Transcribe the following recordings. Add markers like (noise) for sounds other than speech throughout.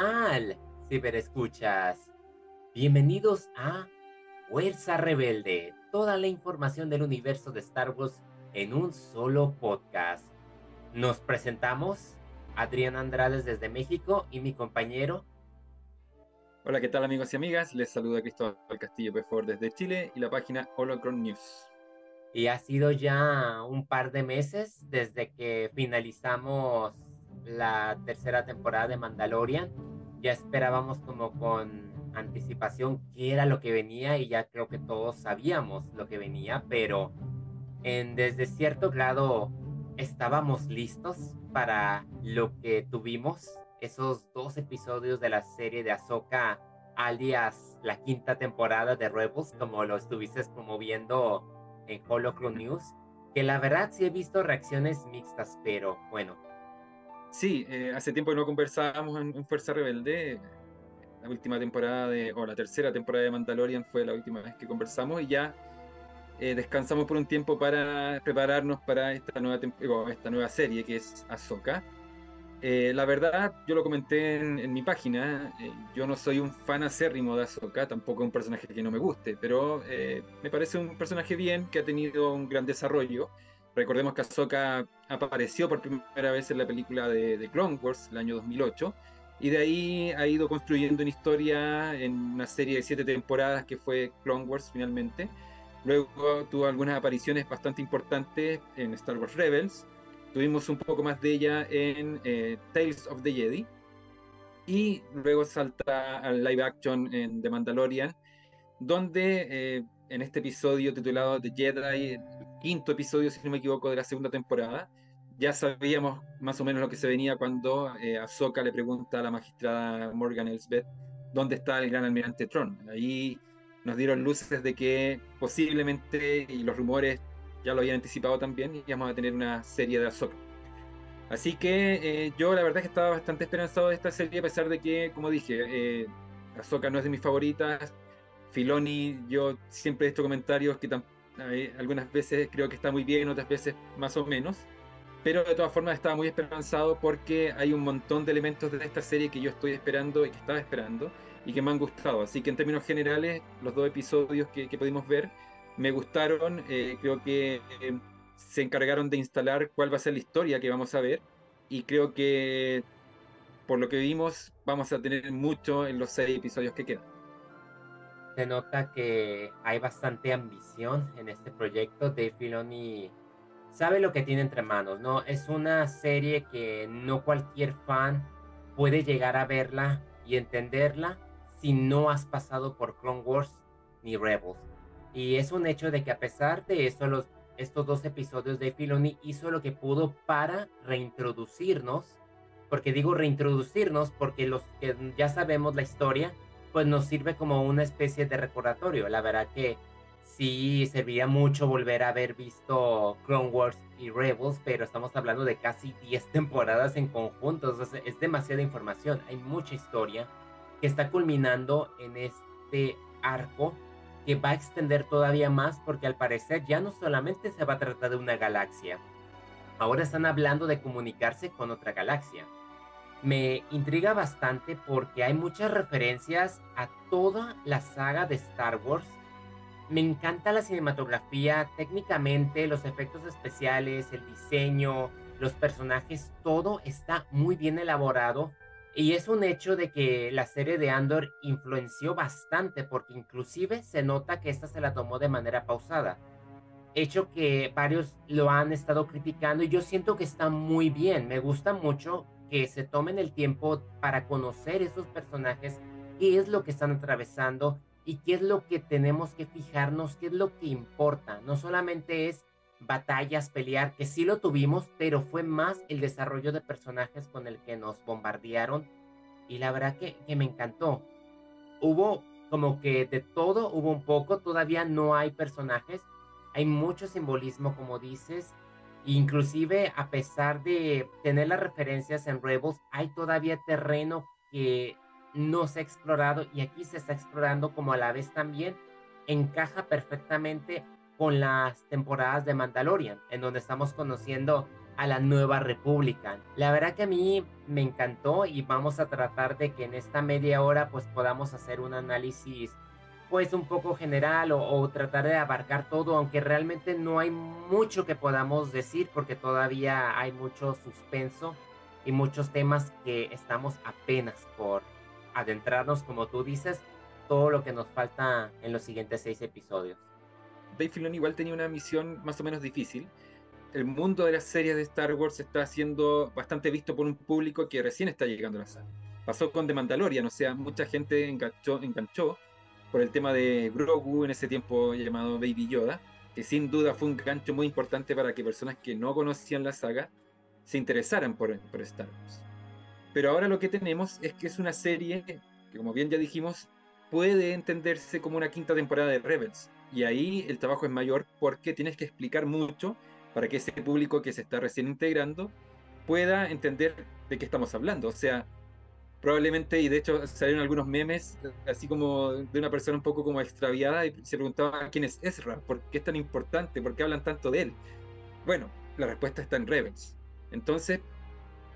tal, ciberescuchas? Bienvenidos a Fuerza Rebelde, toda la información del universo de Star Wars en un solo podcast. Nos presentamos Adrián Andrades desde México y mi compañero. Hola, ¿qué tal amigos y amigas? Les saluda Cristóbal Castillo Pefor desde Chile y la página Holocron News. Y ha sido ya un par de meses desde que finalizamos la tercera temporada de Mandalorian. Ya esperábamos como con anticipación qué era lo que venía y ya creo que todos sabíamos lo que venía, pero en desde cierto grado estábamos listos para lo que tuvimos, esos dos episodios de la serie de Ahsoka, alias la quinta temporada de Rebels, como lo estuviste promoviendo en Holocron News, que la verdad sí he visto reacciones mixtas, pero bueno, Sí, eh, hace tiempo que no conversábamos en, Fuerza Rebelde. La última temporada de, o la tercera temporada de Mandalorian fue la última vez que conversamos y ya eh, descansamos por un tiempo para prepararnos para esta nueva, esta nueva serie que es Ahsoka. Eh, la verdad, yo lo comenté en, mi página, yo no soy un fan acérrimo de Ahsoka, tampoco un personaje que no me guste, pero me parece un personaje bien, que ha tenido un gran desarrollo Recordemos que Ahsoka apareció por primera vez en la película de, Clone Wars, el año 2008, y de ahí ha ido construyendo una historia en una serie de siete temporadas que fue Clone Wars finalmente. Luego tuvo algunas apariciones bastante importantes en Star Wars Rebels. Tuvimos un poco más de ella en eh, Tales of the Jedi. Y luego salta al live action en The Mandalorian, donde eh, en este episodio titulado The Jedi, quinto episodio, si no me equivoco, de la segunda temporada, ya sabíamos más o menos lo que se venía cuando eh, Ahsoka le pregunta a la magistrada Morgan Elsbeth dónde está el gran almirante Tron. Ahí nos dieron luces de que posiblemente, y los rumores ya lo habían anticipado también, íbamos a tener una serie de Ahsoka. Así que eh, yo la verdad es que estaba bastante esperanzado de esta serie, a pesar de que, como dije, eh, Ahsoka no es de mis favoritas, Filoni, yo siempre he visto comentarios que algunas veces creo que está muy bien, otras veces más o menos, pero de todas formas estaba muy esperanzado porque hay un montón de elementos de esta serie que yo estoy esperando y que estaba esperando y que me han gustado. Así que en términos generales, los dos episodios que, pudimos ver me gustaron, eh, creo que eh, se encargaron de instalar cuál va a ser la historia que vamos a ver. Y creo que por lo que vimos vamos a tener mucho en los seis episodios que quedan se nota que hay bastante ambición en este proyecto. Dave Filoni sabe lo que tiene entre manos, ¿no? Es una serie que no cualquier fan puede llegar a verla y entenderla si no has pasado por Clone Wars ni Rebels. Y es un hecho de que a pesar de eso, los, estos dos episodios de Filoni hizo lo que pudo para reintroducirnos. Porque digo reintroducirnos porque los que ya sabemos la historia, pues nos sirve como una especie de recordatorio. La verdad que sí serviría mucho volver a haber visto Clone Wars y Rebels, pero estamos hablando de casi 10 temporadas en conjunto. es demasiada información, hay mucha historia que está culminando en este arco que va a extender todavía más porque al parecer ya no solamente se va a tratar de una galaxia, ahora están hablando de comunicarse con otra galaxia me intriga bastante porque hay muchas referencias a toda la saga de Star Wars. Me encanta la cinematografía, técnicamente, los efectos especiales, el diseño, los personajes, todo está muy bien elaborado. Y es un hecho de que la serie de Andor influenció bastante porque inclusive se nota que esta se la tomó de manera pausada. Hecho que varios lo han estado criticando y yo siento que está muy bien. Me gusta mucho que se tomen el tiempo para conocer esos personajes, qué es lo que están atravesando y qué es lo que tenemos que fijarnos, qué es lo que importa. No solamente es batallas, pelear, que sí lo tuvimos, pero fue más el desarrollo de personajes con el que nos bombardearon y la verdad que, que me encantó. Hubo como que de todo, hubo un poco, todavía no hay personajes, hay mucho simbolismo como dices, Inclusive, a pesar de tener las referencias en Rebels, hay todavía terreno que no se ha explorado y aquí se está explorando como a la vez también encaja perfectamente con las temporadas de Mandalorian, en donde estamos conociendo a la nueva república. La verdad que a mí me encantó y vamos a tratar de que en esta media hora pues podamos hacer un análisis pues un poco general o, tratar de abarcar todo, aunque realmente no hay mucho que podamos decir porque todavía hay mucho suspenso y muchos temas que estamos apenas por adentrarnos, como tú dices, todo lo que nos falta en los siguientes seis episodios. Dave Filoni igual tenía una misión más o menos difícil, el mundo de las series de Star Wars está siendo bastante visto por un público que recién está llegando a la sala. Pasó con The Mandalorian, o sea, mucha gente enganchó, enganchó por el tema de Grogu en ese tiempo llamado Baby Yoda, que sin duda fue un gancho muy importante para que personas que no conocían la saga se interesaran por, por Star Wars. Pero ahora lo que tenemos es que es una serie que, como bien ya dijimos, puede entenderse como una quinta temporada de Rebels. Y ahí el trabajo es mayor porque tienes que explicar mucho para que ese público que se está recién integrando pueda entender de qué estamos hablando. O sea, probablemente, y de hecho salieron algunos memes, así como de una persona un poco como extraviada, y se preguntaba quién es Ezra, por qué es tan importante, por qué hablan tanto de él. Bueno, la respuesta está en Rebels. Entonces,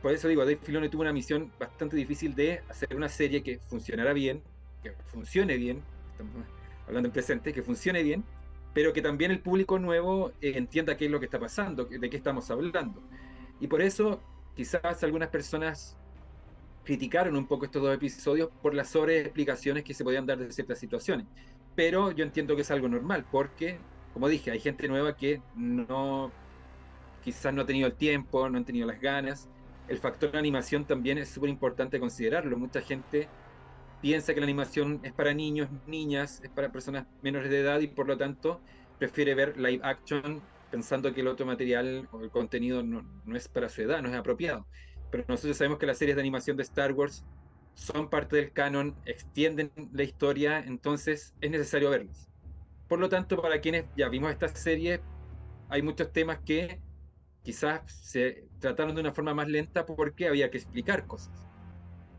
por eso digo, Dave Filoni tuvo una misión bastante difícil de hacer una serie que funcionara bien, que funcione bien, estamos hablando en presente, que funcione bien, pero que también el público nuevo eh, entienda qué es lo que está pasando, de qué estamos hablando. Y por eso quizás algunas personas criticaron un poco estos dos episodios por las sobreexplicaciones que se podían dar de ciertas situaciones. Pero yo entiendo que es algo normal, porque, como dije, hay gente nueva que no, quizás no ha tenido el tiempo, no han tenido las ganas. El factor de animación también es súper importante considerarlo. Mucha gente piensa que la animación es para niños, niñas, es para personas menores de edad y por lo tanto prefiere ver live action pensando que el otro material o el contenido no, es para su edad, no es apropiado. Pero nosotros sabemos que las series de animación de Star Wars son parte del canon, extienden la historia, entonces es necesario verlas. Por lo tanto, para quienes ya vimos esta serie, hay muchos temas que quizás se trataron de una forma más lenta porque había que explicar cosas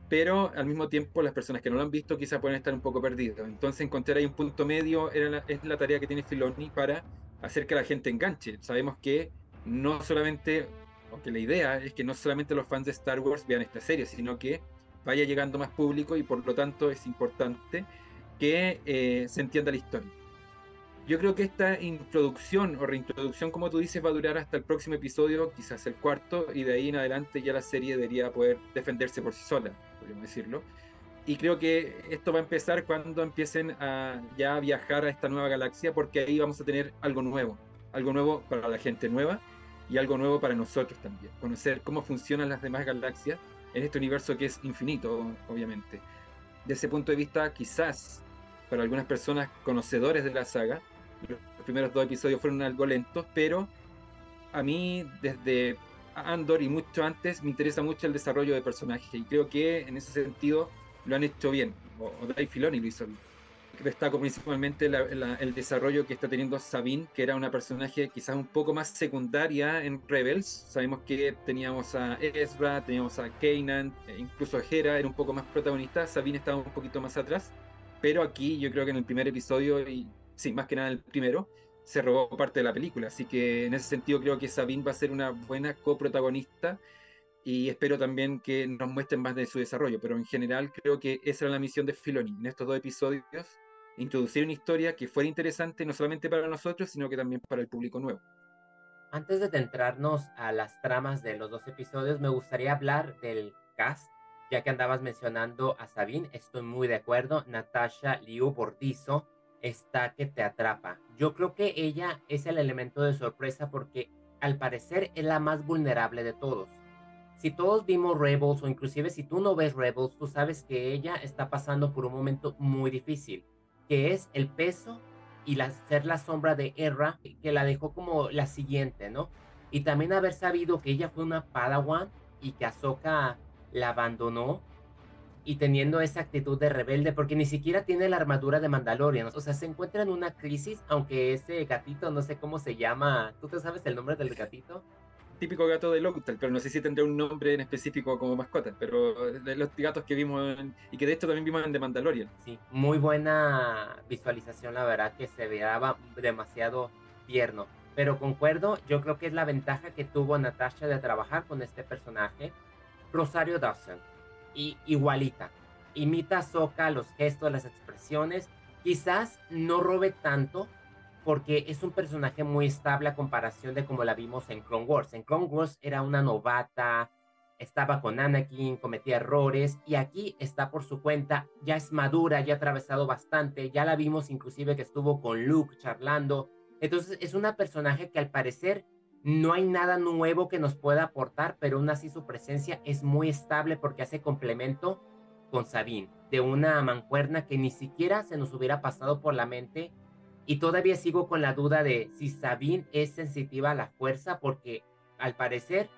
pero al mismo tiempo las personas que no lo han visto quizás pueden estar un poco perdidos. Entonces encontrar ahí un punto medio era es la tarea que tiene Filoni para hacer que la gente enganche. Sabemos que no solamente, aunque la idea es que no solamente los fans de Star Wars vean esta serie, sino que vaya llegando más público y por lo tanto es importante que eh, se entienda la historia. Yo creo que esta introducción o reintroducción, como tú dices, va a durar hasta el próximo episodio, quizás el cuarto, y de ahí en adelante ya la serie debería poder defenderse por sí sola podríamos decirlo. Y creo que esto va a empezar cuando empiecen a ya viajar a esta nueva galaxia, porque ahí vamos a tener algo nuevo, algo nuevo para la gente nueva y algo nuevo para nosotros también. Conocer cómo funcionan las demás galaxias en este universo que es infinito, obviamente. De ese punto de vista, quizás para algunas personas conocedores de la saga, los primeros dos episodios fueron algo lentos, pero a mí desde Andor y mucho antes me interesa mucho el desarrollo de personajes y creo que en ese sentido lo han hecho bien, o, Dave Filoni lo hizo bien. Destaco principalmente el desarrollo que está teniendo Sabine, que era una personaje quizás un poco más secundaria en Rebels. Sabemos que teníamos a Ezra, teníamos a Kanan, e incluso a Hera era un poco más protagonista. Sabine estaba un poquito más atrás, pero aquí yo creo que en el primer episodio, y sí, más que nada el primero, se robó parte de la película. Así que en ese sentido creo que Sabine va a ser una buena coprotagonista y espero también que nos muestren más de su desarrollo. Pero en general creo que esa era la misión de Filoni en estos dos episodios, introducir una historia que fuera interesante no solamente para nosotros, sino que también para el público nuevo. Antes de centrarnos a las tramas de los dos episodios, me gustaría hablar del cast, ya que andabas mencionando a Sabine, estoy muy de acuerdo, Natasha Liu Bordizo, está que te atrapa. Yo creo que ella es el elemento de sorpresa porque al parecer es la más vulnerable de todos. Si todos vimos Rebels o inclusive si tú no ves Rebels, tú sabes que ella está pasando por un momento muy difícil, que es el peso y la, ser la sombra de Erra, que la dejó como la siguiente, ¿no? Y también haber sabido que ella fue una Padawan y que Ahsoka la abandonó y teniendo esa actitud de rebelde, porque ni siquiera tiene la armadura de Mandalorian. O sea, se encuentra en una crisis, aunque ese gatito, no sé cómo se llama. ¿Tú te sabes el nombre del gatito? Típico gato de Locutal, pero no sé si tendrá un nombre en específico como mascota, pero de los gatos que vimos y que de hecho también vimos en The Mandalorian. Sí, muy buena visualización, la verdad, que se veía demasiado tierno. pero concuerdo, yo creo que es la ventaja que tuvo Natasha de trabajar con este personaje, Rosario Dawson, y igualita, imita a Soka, los gestos, las expresiones, quizás no robe tanto, porque es un personaje muy estable a comparación de como la vimos en Clone Wars. En Clone Wars era una novata, estaba con Anakin, cometía errores y aquí está por su cuenta, ya es madura, ya ha atravesado bastante, ya la vimos inclusive que estuvo con Luke charlando. Entonces es una personaje que al parecer no hay nada nuevo que nos pueda aportar, pero aún así su presencia es muy estable porque hace complemento con Sabine, de una mancuerna que ni siquiera se nos hubiera pasado por la mente y todavía sigo con la duda de si Sabine es sensitiva a la fuerza porque al parecer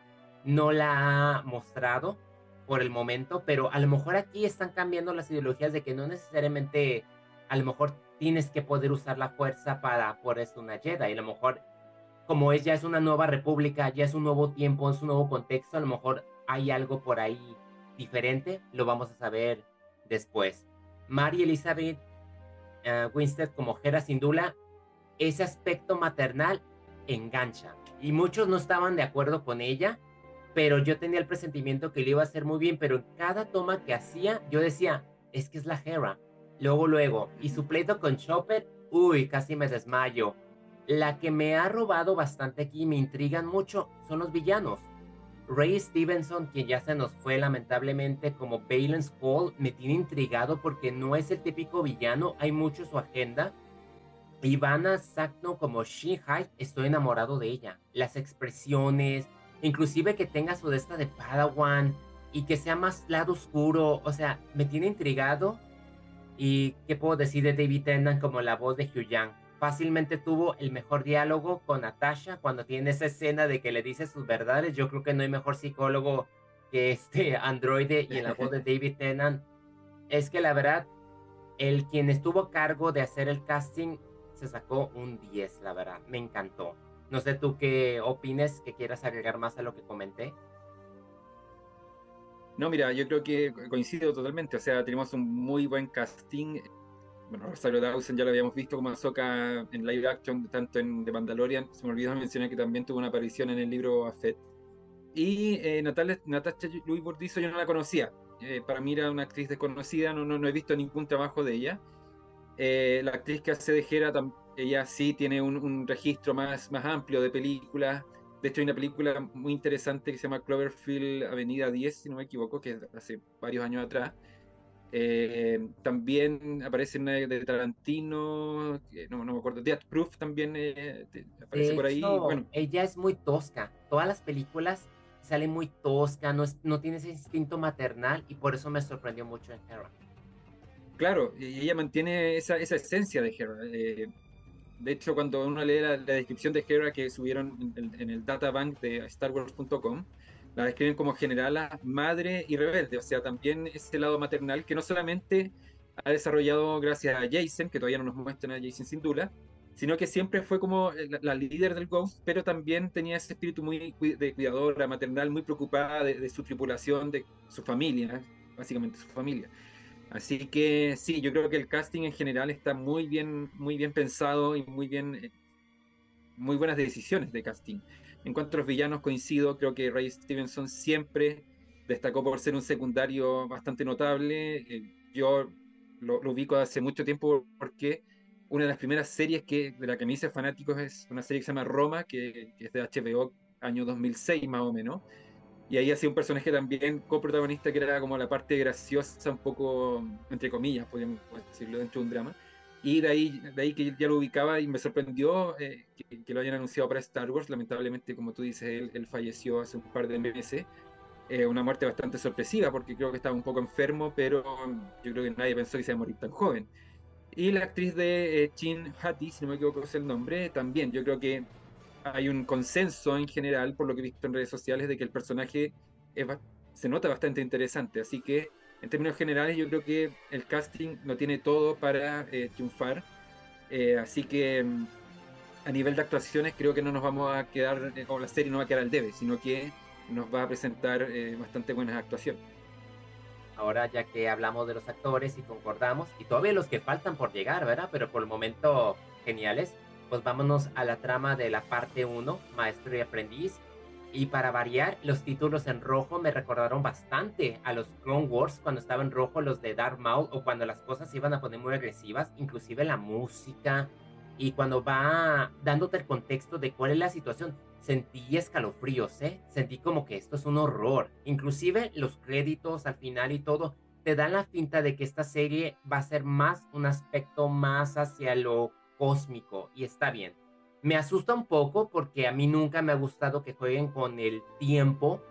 no la ha mostrado por el momento, pero a lo mejor aquí están cambiando las ideologías de que no necesariamente a lo mejor tienes que poder usar la fuerza para por eso una Jedi y a lo mejor como es ya es una nueva república, ya es un nuevo tiempo, es un nuevo contexto, a lo mejor hay algo por ahí diferente, lo vamos a saber después. Mary Elizabeth uh, Winstead como Hera Sindula, ese aspecto maternal engancha. Y muchos no estaban de acuerdo con ella, pero yo tenía el presentimiento que le iba a hacer muy bien, pero en cada toma que hacía, yo decía, es que es la Hera. Luego, luego, y su pleito con Chopper, uy, casi me desmayo. La que me ha robado bastante aquí, me intrigan mucho, son los villanos. Ray Stevenson, quien ya se nos fue lamentablemente como Balance Paul, me tiene intrigado porque no es el típico villano, hay mucho su agenda. Ivana Sakno como Shinhai, estoy enamorado de ella. Las expresiones, inclusive que tenga su desta de Padawan y que sea más lado oscuro, o sea, me tiene intrigado. ¿Y qué puedo decir de David Tennant como la voz de Hugh Yang? Fácilmente tuvo el mejor diálogo con Natasha cuando tiene esa escena de que le dice sus verdades. Yo creo que no hay mejor psicólogo que este (laughs) androide y en la voz de David Tennant. Es que la verdad, el quien estuvo a cargo de hacer el casting se sacó un 10, la verdad. Me encantó. No sé tú qué opines, que quieras agregar más a lo que comenté. No, mira, yo creo que coincido totalmente. O sea, tenemos un muy buen casting bueno, Rosario Dawson ya lo habíamos visto como Ahsoka en live action, tanto en The Mandalorian, se me olvidó mencionar que también tuvo una aparición en el libro Afet. Y eh, Natalia, Natasha Louis Burdizo yo no la conocía, eh, para mí era una actriz desconocida, no, no, no he visto ningún trabajo de ella. Eh, la actriz que hace de Hera, ella sí tiene un, un, registro más, más amplio de películas. De hecho, hay una película muy interesante que se llama Cloverfield Avenida 10, si no me equivoco, que es hace varios años atrás, eh, también aparece una de Tarantino, no, no me acuerdo, Death Proof también eh, aparece por ahí. bueno. Ella es muy tosca, todas las películas salen muy tosca, no, es, no tiene ese instinto maternal y por eso me sorprendió mucho en Hera. Claro, y ella mantiene esa, esa esencia de Hera. Eh, de hecho, cuando uno lee la, descripción de Hera que subieron en, en el databank de StarWars.com, la describen como generala, madre y rebelde, o sea, también ese lado maternal que no solamente ha desarrollado gracias a Jason, que todavía no nos muestran a Jason sin duda, sino que siempre fue como la, líder del Ghost, pero también tenía ese espíritu muy de cuidadora, maternal, muy preocupada de, su tripulación, de su familia, básicamente su familia. Así que sí, yo creo que el casting en general está muy bien, muy bien pensado y muy bien, eh, muy buenas decisiones de casting. En cuanto a los villanos, coincido, creo que Ray Stevenson siempre destacó por ser un secundario bastante notable. Eh, yo lo, ubico hace mucho tiempo porque una de las primeras series que, de la que me hice fanático es una serie que se llama Roma, que, es de HBO, año 2006 más o menos. Y ahí hacía un personaje también coprotagonista que era como la parte graciosa, un poco, entre comillas, podríamos decirlo, dentro de un drama. Y de ahí, de ahí que ya lo ubicaba y me sorprendió eh, que, lo hayan anunciado para Star Wars. Lamentablemente, como tú dices, él, falleció hace un par de meses. Eh, una muerte bastante sorpresiva porque creo que estaba un poco enfermo, pero yo creo que nadie pensó que se iba a morir tan joven. Y la actriz de eh, Chin Hattie, si no me equivoco es el nombre, también. Yo creo que hay un consenso en general, por lo que he visto en redes sociales, de que el personaje se nota bastante interesante. Así que en términos generales, yo creo que el casting no tiene todo para eh, triunfar. Eh, así que mm, a nivel de actuaciones, creo que no nos vamos a quedar, eh, o la serie no va a quedar al debe, sino que nos va a presentar bastante buenas actuaciones. Ahora, ya que hablamos de los actores y concordamos, y todavía los que faltan por llegar, ¿verdad? Pero por el momento, geniales. pues vámonos a la trama de la parte 1, Maestro y Aprendiz. Y para variar, los títulos en rojo me recordaron bastante a los Clone Wars cuando estaban en rojo los de Darth Maul o cuando las cosas se iban a poner muy agresivas, inclusive la música y cuando va dándote el contexto de cuál es la situación. Sentí escalofríos, ¿eh? Sentí como que esto es un horror. Inclusive los créditos al final y todo te dan la finta de que esta serie va a ser más un aspecto más hacia lo cósmico y está bien. Me asusta un poco porque a mí nunca me ha gustado que jueguen con el tiempo,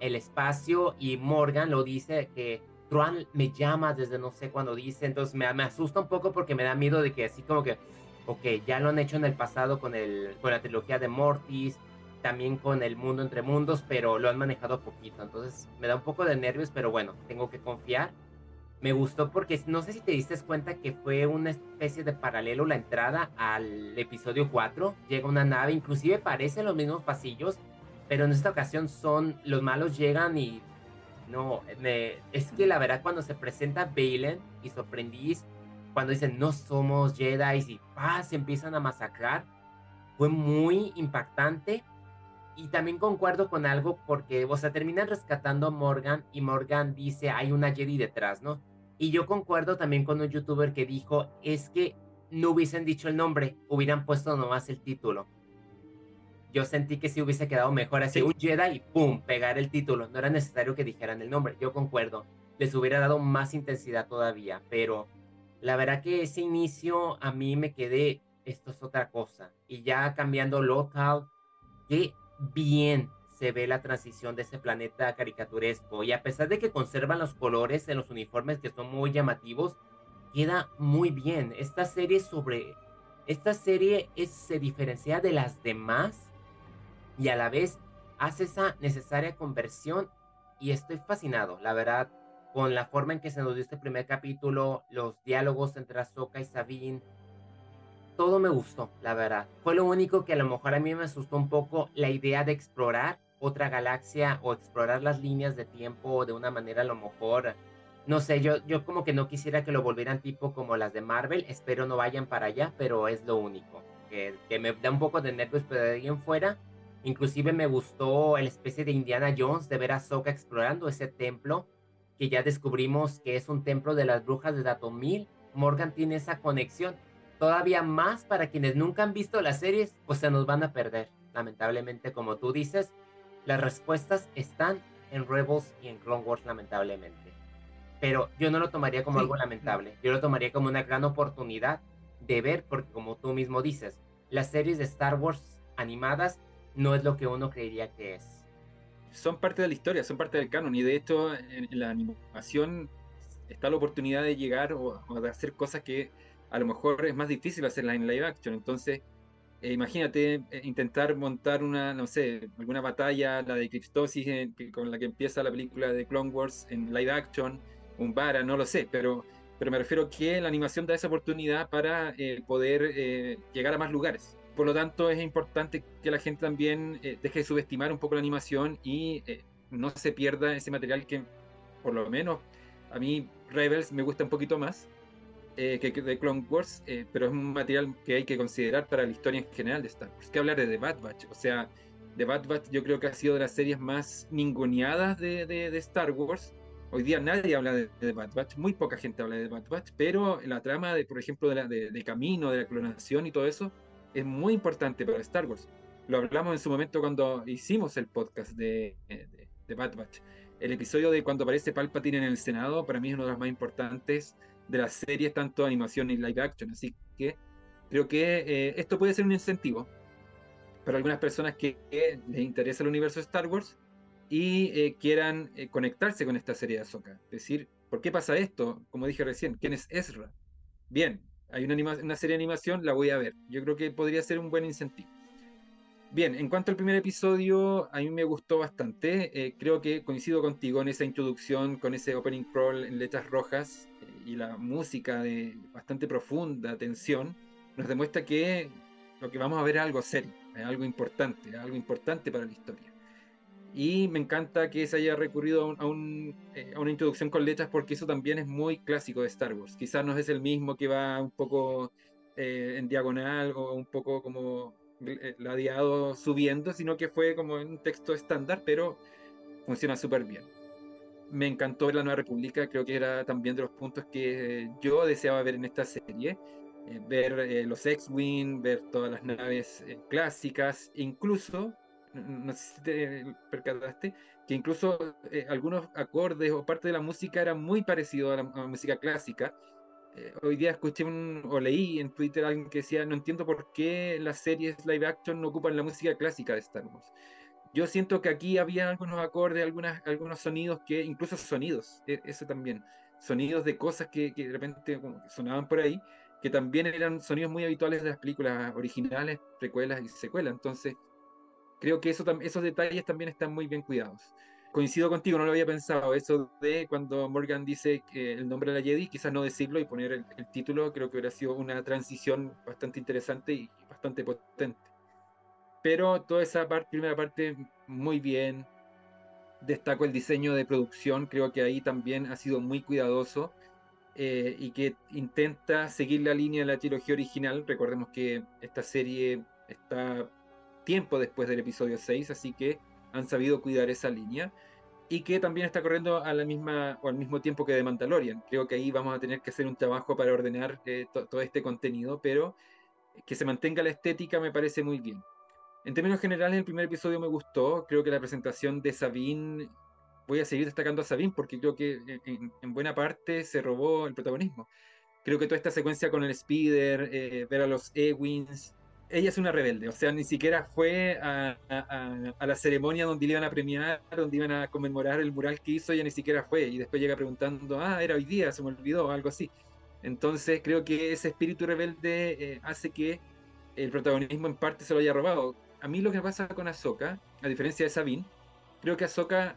el espacio y Morgan lo dice que Tron me llama desde no sé cuándo dice, entonces me, me, asusta un poco porque me da miedo de que así como que, ok, ya lo han hecho en el pasado con, el, con la trilogía de Mortis, también con el mundo entre mundos, pero lo han manejado poquito, entonces me da un poco de nervios, pero bueno, tengo que confiar me gustó porque no sé si te diste cuenta que fue una especie de paralelo la entrada al episodio 4. Llega una nave, inclusive parecen los mismos pasillos, pero en esta ocasión son los malos llegan y no, es que la verdad cuando se presenta Balen y sorprendís, cuando dicen no somos Jedi y se empiezan a masacrar, fue muy impactante. Y también concuerdo con algo porque, o sea, terminan rescatando a Morgan y Morgan dice hay una Jedi detrás, ¿no? Y yo concuerdo también con un youtuber que dijo, es que no hubiesen dicho el nombre, hubieran puesto nomás el título. Yo sentí que si hubiese quedado mejor así, un Jedi y ¡pum! pegar el título. No era necesario que dijeran el nombre, yo concuerdo. Les hubiera dado más intensidad todavía, pero la verdad que ese inicio a mí me quedé, esto es otra cosa. Y ya cambiando local, qué bien se ve la transición de ese planeta caricaturesco y a pesar de que conservan los colores en los uniformes que son muy llamativos, queda muy bien. Esta serie sobre esta serie es, se diferencia de las demás y a la vez hace esa necesaria conversión y estoy fascinado, la verdad, con la forma en que se nos dio este primer capítulo, los diálogos entre Ahsoka y Sabine, todo me gustó, la verdad. Fue lo único que a lo mejor a mí me asustó un poco la idea de explorar otra galaxia o explorar las líneas de tiempo de una manera a lo mejor, no sé, yo, yo como que no quisiera que lo volvieran tipo como las de Marvel, espero no vayan para allá, pero es lo único, que, que me da un poco de nervios, pero de ahí en fuera, inclusive me gustó el especie de Indiana Jones de ver a Soka explorando ese templo, que ya descubrimos que es un templo de las brujas de Datomil, Morgan tiene esa conexión, todavía más para quienes nunca han visto las series, pues se nos van a perder, lamentablemente como tú dices, las respuestas están en Rebels y en Clone Wars, lamentablemente. Pero yo no lo tomaría como algo lamentable. Yo lo tomaría como una gran oportunidad de ver, porque como tú mismo dices, las series de Star Wars animadas no es lo que uno creería que es. Son parte de la historia, son parte del canon. Y de hecho, en la animación está la oportunidad de llegar o, o de hacer cosas que a lo mejor es más difícil hacerlas en live action. Entonces, eh, imagínate eh, intentar montar una, no sé, alguna batalla, la de Cryptosis, eh, con la que empieza la película de Clone Wars en live action, un Vara, no lo sé, pero, pero me refiero que la animación da esa oportunidad para poder llegar a más lugares. Por lo tanto, es importante que la gente también deje de subestimar un poco la animación y no se pierda ese material que, por lo menos, a mí Rebels me gusta un poquito más eh, que, de Clone Wars, eh, pero es un material que hay que considerar para la historia en general de Star Wars. Que hablar de The Bad Batch, o sea, The Bad Batch yo creo que ha sido de las series más ninguneadas de, de, Star Wars. Hoy día nadie habla de, The Bad Batch, muy poca gente habla de The Bad Batch, pero la trama, de, por ejemplo, de, la, de, camino, de la clonación y todo eso, es muy importante para Star Wars. Lo hablamos en su momento cuando hicimos el podcast de, de, Bad Batch. El episodio de cuando aparece Palpatine en el Senado, para mí es uno de los más importantes de las series, tanto animación y live action. Así que creo que eh, esto puede ser un incentivo para algunas personas que, les interesa el universo de Star Wars y eh, quieran eh, conectarse con esta serie de Ahsoka. Es decir, ¿por qué pasa esto? Como dije recién, ¿quién es Ezra? Bien, hay una, una serie de animación, la voy a ver. Yo creo que podría ser un buen incentivo. Bien, en cuanto al primer episodio, a mí me gustó bastante. creo que coincido contigo en esa introducción, con ese opening crawl en letras rojas y la música de bastante profunda tensión nos demuestra que lo que vamos a ver es algo serio, es algo importante, algo importante para la historia. Y me encanta que se haya recurrido a, eh, a, una introducción con letras porque eso también es muy clásico de Star Wars. Quizás no es el mismo que va un poco eh, en diagonal o un poco como eh, ladeado subiendo, sino que fue como un texto estándar, pero funciona súper bien. Me encantó ver la Nueva República, creo que era también de los puntos que yo deseaba ver en esta serie. ver los X-Wing, ver todas las naves clásicas, incluso, no sé si te percataste, que incluso algunos acordes o parte de la música era muy parecido a la música clásica, eh, hoy día escuché o leí en Twitter a alguien que decía, no entiendo por qué las series live action no ocupan la música clásica de Star Wars. Yo siento que aquí había algunos acordes, algunos sonidos que, incluso sonidos, e, eso también, sonidos de cosas que, que de repente sonaban por ahí, que también eran sonidos muy habituales de las películas originales, precuelas y secuelas. Entonces, creo que eso, esos detalles también están muy bien cuidados coincido contigo, no lo había pensado. Eso de cuando Morgan dice el nombre de la Jedi, quizás no decirlo y poner el, título, creo que hubiera sido una transición bastante interesante y bastante potente. Pero toda esa parte, primera parte, muy bien. Destaco el diseño de producción, creo que ahí también ha sido muy cuidadoso eh, y que intenta seguir la línea de la trilogía original. Recordemos que esta serie está tiempo después del episodio 6, así que han sabido cuidar esa línea y que también está corriendo a la misma o al mismo tiempo que de Mandalorian. Creo que ahí vamos a tener que hacer un trabajo para ordenar eh, todo este contenido, pero que se mantenga la estética me parece muy bien. En términos generales, el primer episodio me gustó. Creo que la presentación de Sabine, voy a seguir destacando a Sabine porque creo que en, buena parte se robó el protagonismo. Creo que toda esta secuencia con el Speeder, eh, ver a los Ewins, ella es una rebelde, o sea, ni siquiera fue a, la ceremonia donde le iban a premiar, donde iban a conmemorar el mural que hizo, ella ni siquiera fue, y después llega preguntando, ah, era hoy día, se me olvidó, algo así. Entonces creo que ese espíritu rebelde eh, hace que el protagonismo en parte se lo haya robado. A mí lo que pasa con Ahsoka, a diferencia de Sabine, creo que Ahsoka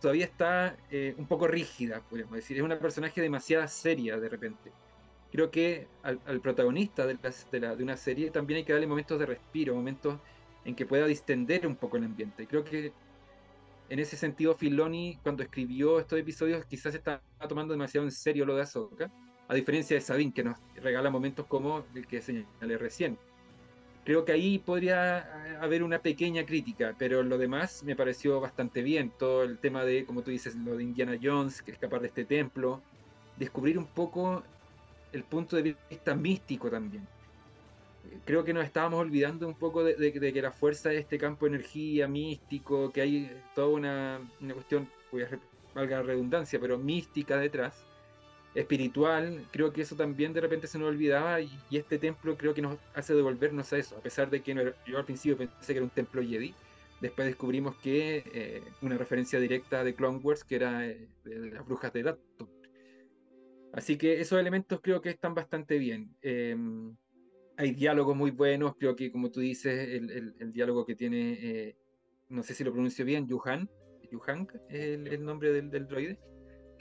todavía está eh, un poco rígida, podríamos decir, es una personaje demasiado seria de repente creo que al, protagonista de, una serie también hay que darle momentos de respiro, momentos en que pueda distender un poco el ambiente. Creo que en ese sentido Filoni cuando escribió estos episodios quizás está tomando demasiado en serio lo de Ahsoka, a diferencia de Sabine que nos regala momentos como el que señalé recién. Creo que ahí podría haber una pequeña crítica, pero lo demás me pareció bastante bien. Todo el tema de, como tú dices, lo de Indiana Jones, escapar de este templo, descubrir un poco el punto de vista místico también. Creo que nos estábamos olvidando un poco de, que la fuerza de este campo de energía místico, que hay toda una, cuestión, voy a valga la redundancia, pero mística detrás, espiritual, creo que eso también de repente se nos olvidaba y, este templo creo que nos hace devolvernos a eso, a pesar de que yo al principio pensé que era un templo Jedi, después descubrimos que eh, una referencia directa de Clone Wars, que era eh, de, las brujas de Dato. Así que esos elementos creo que están bastante bien. Em, hay diálogos muy buenos, creo que como tú dices, el, diálogo que tiene, eh, no sé si lo pronuncio bien, Yuhan, Yuhan es el, nombre del, droide,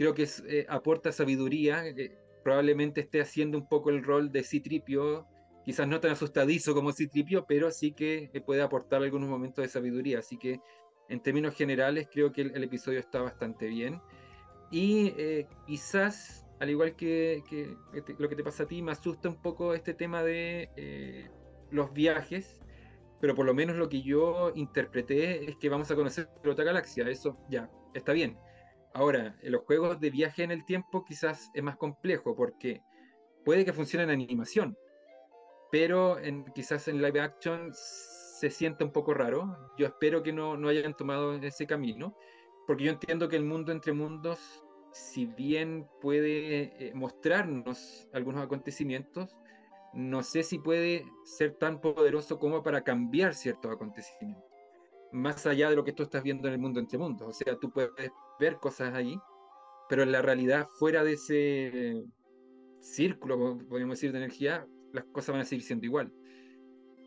creo que eh, aporta sabiduría, eh, probablemente esté haciendo un poco el rol de Citripio, quizás no tan asustadizo como Citripio, pero sí que puede aportar algunos momentos de sabiduría, así que en términos generales creo que el, episodio está bastante bien. Y quizás al igual que, lo que te pasa a ti, me asusta un poco este tema de eh, los viajes, pero por lo menos lo que yo interpreté es que vamos a conocer otra galaxia, eso ya, está bien. Ahora, en los juegos de viaje en el tiempo quizás es más complejo porque puede que funcione en animación, pero quizás en live action se sienta un poco raro. Yo espero que no, no hayan tomado ese camino, porque yo entiendo que el mundo entre mundos si bien puede eh, mostrarnos algunos acontecimientos, no sé si puede ser tan poderoso como para cambiar ciertos acontecimientos. Más allá de lo que tú estás viendo en el mundo entre mundos. O sea, tú puedes ver cosas ahí, pero en la realidad, fuera de ese círculo, podríamos decir, de energía, las cosas van a seguir siendo igual.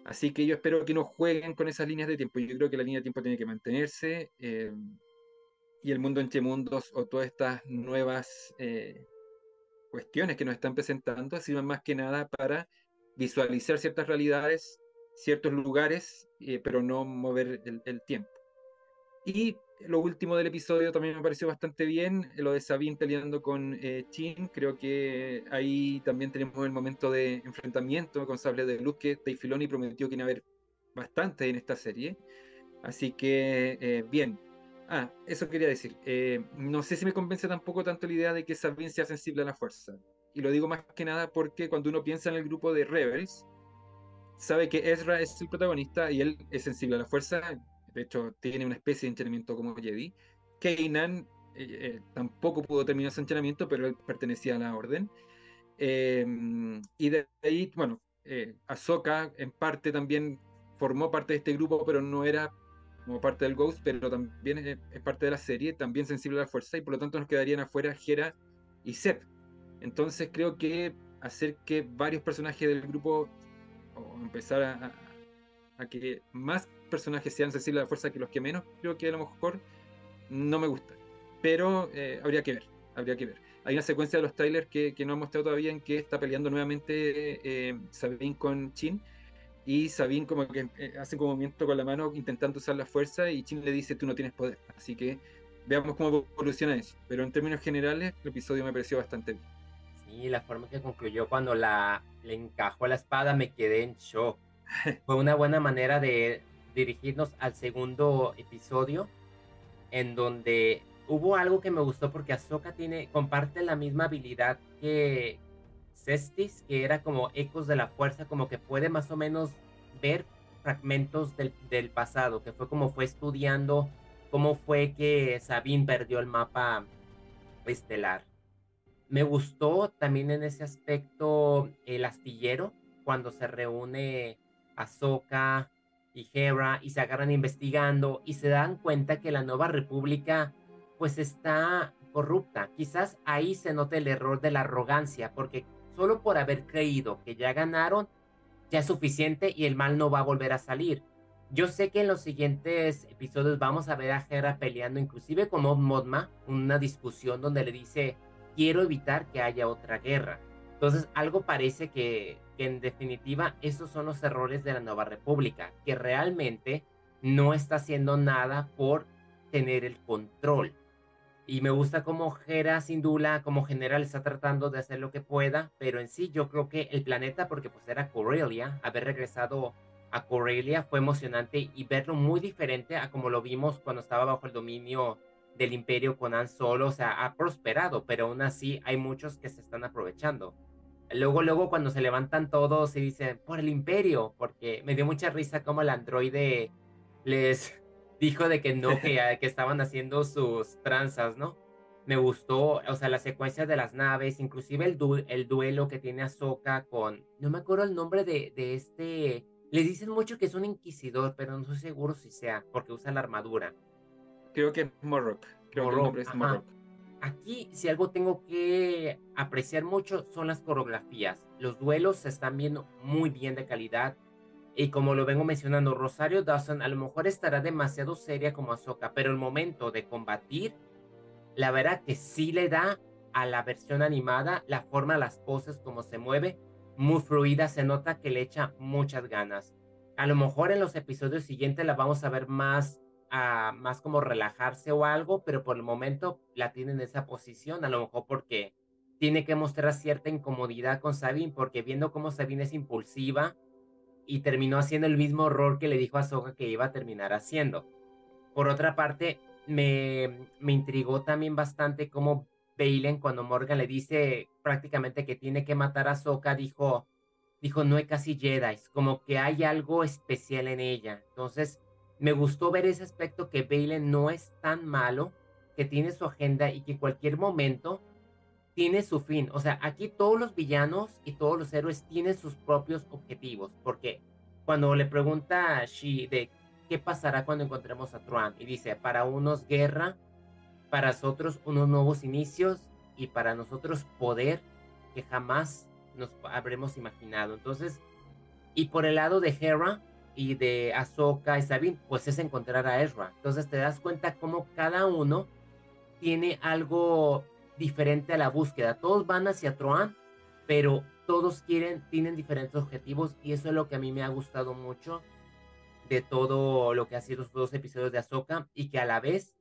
Así que yo espero que no jueguen con esas líneas de tiempo. Yo creo que la línea de tiempo tiene que mantenerse. Eh, y el mundo entre mundos o todas estas nuevas eh, cuestiones que nos están presentando sirven más que nada para visualizar ciertas realidades, ciertos lugares, eh, pero no mover el, tiempo. Y lo último del episodio también me pareció bastante bien, lo de Sabine peleando con eh, Chin. Creo que ahí también tenemos el momento de enfrentamiento con Sable de Luz que Dave Filoni prometió que iba a haber bastante en esta serie. Así que, eh, bien. Ah, eso quería decir. Eh, no sé si me convence tampoco tanto la idea de que Sabine sea sensible a la fuerza. Y lo digo más que nada porque cuando uno piensa en el grupo de Rebels, sabe que Ezra es el protagonista y él es sensible a la fuerza. De hecho, tiene una especie de entrenamiento como Jedi. Kanan eh, tampoco pudo terminar su entrenamiento, pero él pertenecía a la orden. y de ahí, bueno, Ahsoka en parte también formó parte de este grupo, pero no era como parte del Ghost, pero también es, parte de la serie, también sensible a la fuerza, y por lo tanto nos quedarían afuera Hera y Sep. Entonces creo que hacer que varios personajes del grupo, o empezar a, a que más personajes sean sensibles a la fuerza que los que menos, creo que a lo mejor no me gusta. Pero eh, habría que ver, habría que ver. Hay una secuencia de los trailers que, que no han mostrado todavía en que está peleando nuevamente eh, Sabine con Chin y Sabine como que eh, hace un movimiento con la mano intentando usar la fuerza y Chin le dice tú no tienes poder. Así que veamos cómo evoluciona eso. Pero en términos generales el episodio me pareció bastante bien. Sí, la forma que concluyó cuando la, le encajó la espada me quedé en shock. (laughs) Fue una buena manera de dirigirnos al segundo episodio en donde hubo algo que me gustó porque Ahsoka tiene, comparte la misma habilidad que, Cestis, que era como ecos de la fuerza, como que puede más o menos ver fragmentos del, del pasado, que fue como fue estudiando cómo fue que Sabine perdió el mapa estelar. Me gustó también en ese aspecto el astillero, cuando se reúne Ahsoka y Hera y se agarran investigando y se dan cuenta que la nueva república pues está corrupta. Quizás ahí se note el error de la arrogancia, porque solo por haber creído que ya ganaron, ya es suficiente y el mal no va a volver a salir. Yo sé que en los siguientes episodios vamos a ver a Hera peleando inclusive con Mod Modma, una discusión donde le dice, quiero evitar que haya otra guerra. Entonces algo parece que, que en definitiva esos son los errores de la Nueva República, que realmente no está haciendo nada por tener el control. Y me gusta como Hera, sin duda, como general, está tratando de hacer lo que pueda, pero en sí yo creo que el planeta, porque pues era Corellia, haber regresado a Corellia fue emocionante y verlo muy diferente a como lo vimos cuando estaba bajo el dominio del imperio con Han Solo, o sea, ha prosperado, pero aún así hay muchos que se están aprovechando. Luego, luego cuando se levantan todos se dicen, por el imperio, porque me dio mucha risa como el androide les (laughs) dijo de que no, que, que estaban haciendo sus tranzas, ¿no? Me gustó, o sea, la secuencia de las naves, inclusive el, el duelo que tiene Ahsoka con, no me acuerdo el nombre de, de este, le dicen mucho que es un inquisidor, pero no estoy seguro si sea, porque usa la armadura. Creo que es Morrock, creo que el nombre es Morrock. Aquí, si algo tengo que apreciar mucho, son las coreografías. Los duelos se están viendo muy bien de calidad. Y como lo vengo mencionando, Rosario Dawson a lo mejor estará demasiado seria como Ahsoka, pero el momento de combatir, la verdad que sí le da a la versión animada la forma, las poses, como se mueve, muy fluida, se nota que le echa muchas ganas. A lo mejor en los episodios siguientes la vamos a ver más, más como relajarse o algo, pero por el momento la tiene en esa posición, a lo mejor porque tiene que mostrar cierta incomodidad con Sabine, porque viendo cómo Sabine es impulsiva, y terminó haciendo el mismo rol que le dijo a Soka que iba a terminar haciendo. Por otra parte, me, me intrigó también bastante cómo Balen, cuando Morgan le dice prácticamente que tiene que matar a Soka, dijo, dijo, no hay casi Jedi, como que hay algo especial en ella. Entonces, me gustó ver ese aspecto que Balen no es tan malo, que tiene su agenda y que cualquier momento tiene su fin. O sea, aquí todos los villanos y todos los héroes tienen sus propios objetivos. Porque cuando le pregunta a Shi de qué pasará cuando encontremos a Tron, y dice, para unos guerra, para otros unos nuevos inicios y para nosotros poder que jamás nos habremos imaginado. Entonces, y por el lado de Hera y de Ahsoka y Sabine, pues es encontrar a Ezra. Entonces te das cuenta cómo cada uno tiene algo diferente a la búsqueda. Todos van hacia Troan, pero todos quieren, tienen diferentes objetivos y eso es lo que a mí me ha gustado mucho de todo lo que ha sido los dos episodios de Ahsoka y que a la vez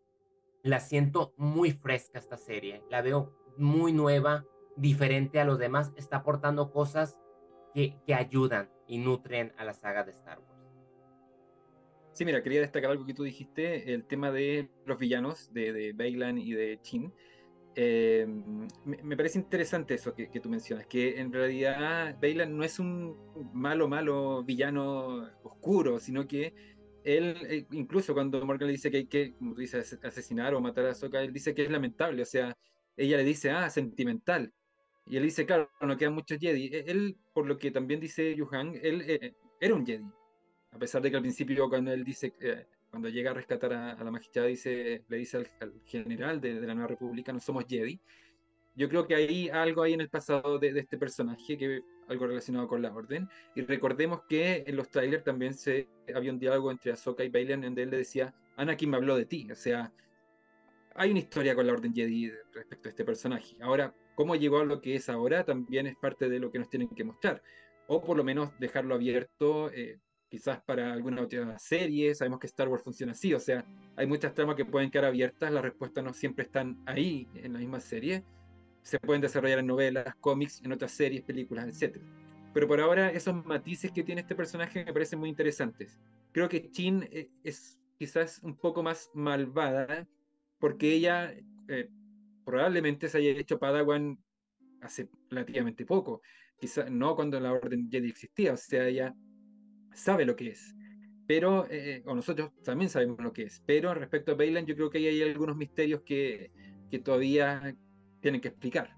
la siento muy fresca esta serie. La veo muy nueva, diferente a los demás, está aportando cosas que, que ayudan y nutren a la saga de Star Wars. Sí, mira, quería destacar algo que tú dijiste, el tema de los villanos, de, de Bailan y de Chin. Eh, me, parece interesante eso que, tú mencionas, que en realidad Bailan no es un malo, malo villano oscuro, sino que él, eh, incluso cuando Morgan le dice que hay que, como tú dices, asesinar o matar a Soka, él dice que es lamentable, o sea, ella le dice, ah, sentimental. Y él dice, claro, no quedan muchos Jedi. E, él, por lo que también dice Yuhan, él eh, era un Jedi. A pesar de que al principio, cuando él dice, cuando llega a rescatar a, la magistrada, dice, le dice al, general de, la Nueva República, no somos Jedi. Yo creo que hay algo ahí en el pasado de, este personaje, que algo relacionado con la orden. Y recordemos que en los trailers también se, había un diálogo entre Ahsoka y Bailan, en donde él le decía, Anakin me habló de ti. O sea, hay una historia con la Orden Jedi respecto a este personaje. Ahora, cómo llegó a lo que es ahora también es parte de lo que nos tienen que mostrar. O por lo menos dejarlo abierto eh, quizás para alguna otra serie, sabemos que Star Wars funciona así, o sea, hay muchas tramas que pueden quedar abiertas, las respuestas no siempre están ahí en la misma serie, se pueden desarrollar en novelas, cómics, en otras series, películas, etc. Pero por ahora esos matices que tiene este personaje me parecen muy interesantes. Creo que Chin eh, es quizás un poco más malvada porque ella eh, probablemente se haya hecho Padawan hace relativamente poco, quizás no cuando la Orden Jedi existía, o sea, ella sabe lo que es. Pero, eh, o nosotros también sabemos lo que es. Pero respecto a Bailan, yo creo que hay algunos misterios que, que todavía tienen que explicar.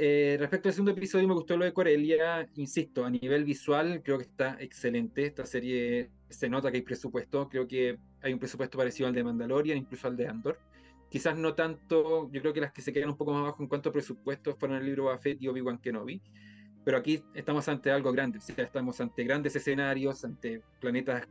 Eh, respecto al segundo episodio, me gustó lo de Corelia. Insisto, a nivel visual, creo que está excelente. Esta serie se nota que hay presupuesto. Creo que hay un presupuesto parecido al de Mandalorian, incluso al de Andor. Quizás no tanto, yo creo que las que se quedan un poco más abajo en cuanto a presupuesto fueron el libro Buffett y Obi-Wan Kenobi pero aquí estamos ante algo grande, estamos ante grandes escenarios, ante planetas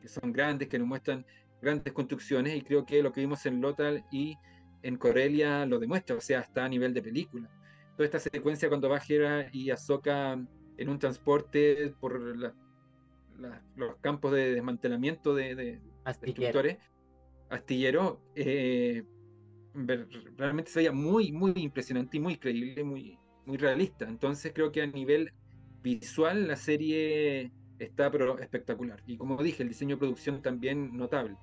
que son grandes, que nos muestran grandes construcciones, y creo que lo que vimos en Lothal y en Corelia lo demuestra, o sea, está a nivel de película. Toda esta secuencia cuando va Hera y Ahsoka en un transporte por los campos de desmantelamiento de, de destructores, astillero, eh, realmente se veía muy, muy impresionante y muy creíble, muy, muy realista. Entonces creo que a nivel visual la serie está pero espectacular. Y como dije, el diseño de producción también notable.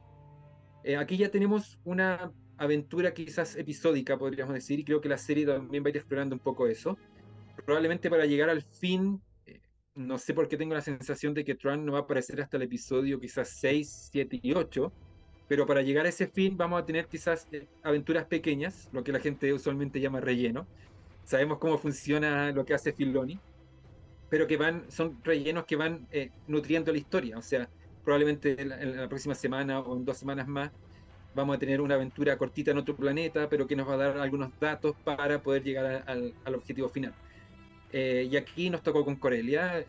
Eh, aquí ya tenemos una aventura quizás episódica, podríamos decir, y creo que la serie también va a ir explorando un poco eso. Probablemente para llegar al fin, eh, no sé por qué tengo la sensación de que Tron no va a aparecer hasta el episodio quizás 6, 7 y 8, pero para llegar a ese fin vamos a tener quizás eh, aventuras pequeñas, lo que la gente usualmente llama relleno, sabemos cómo funciona lo que hace Filoni, pero que van, son rellenos que van eh, nutriendo la historia. O sea, probablemente en la, próxima semana o en dos semanas más vamos a tener una aventura cortita en otro planeta, pero que nos va a dar algunos datos para poder llegar al, objetivo final. Eh, y aquí nos tocó con Corelia,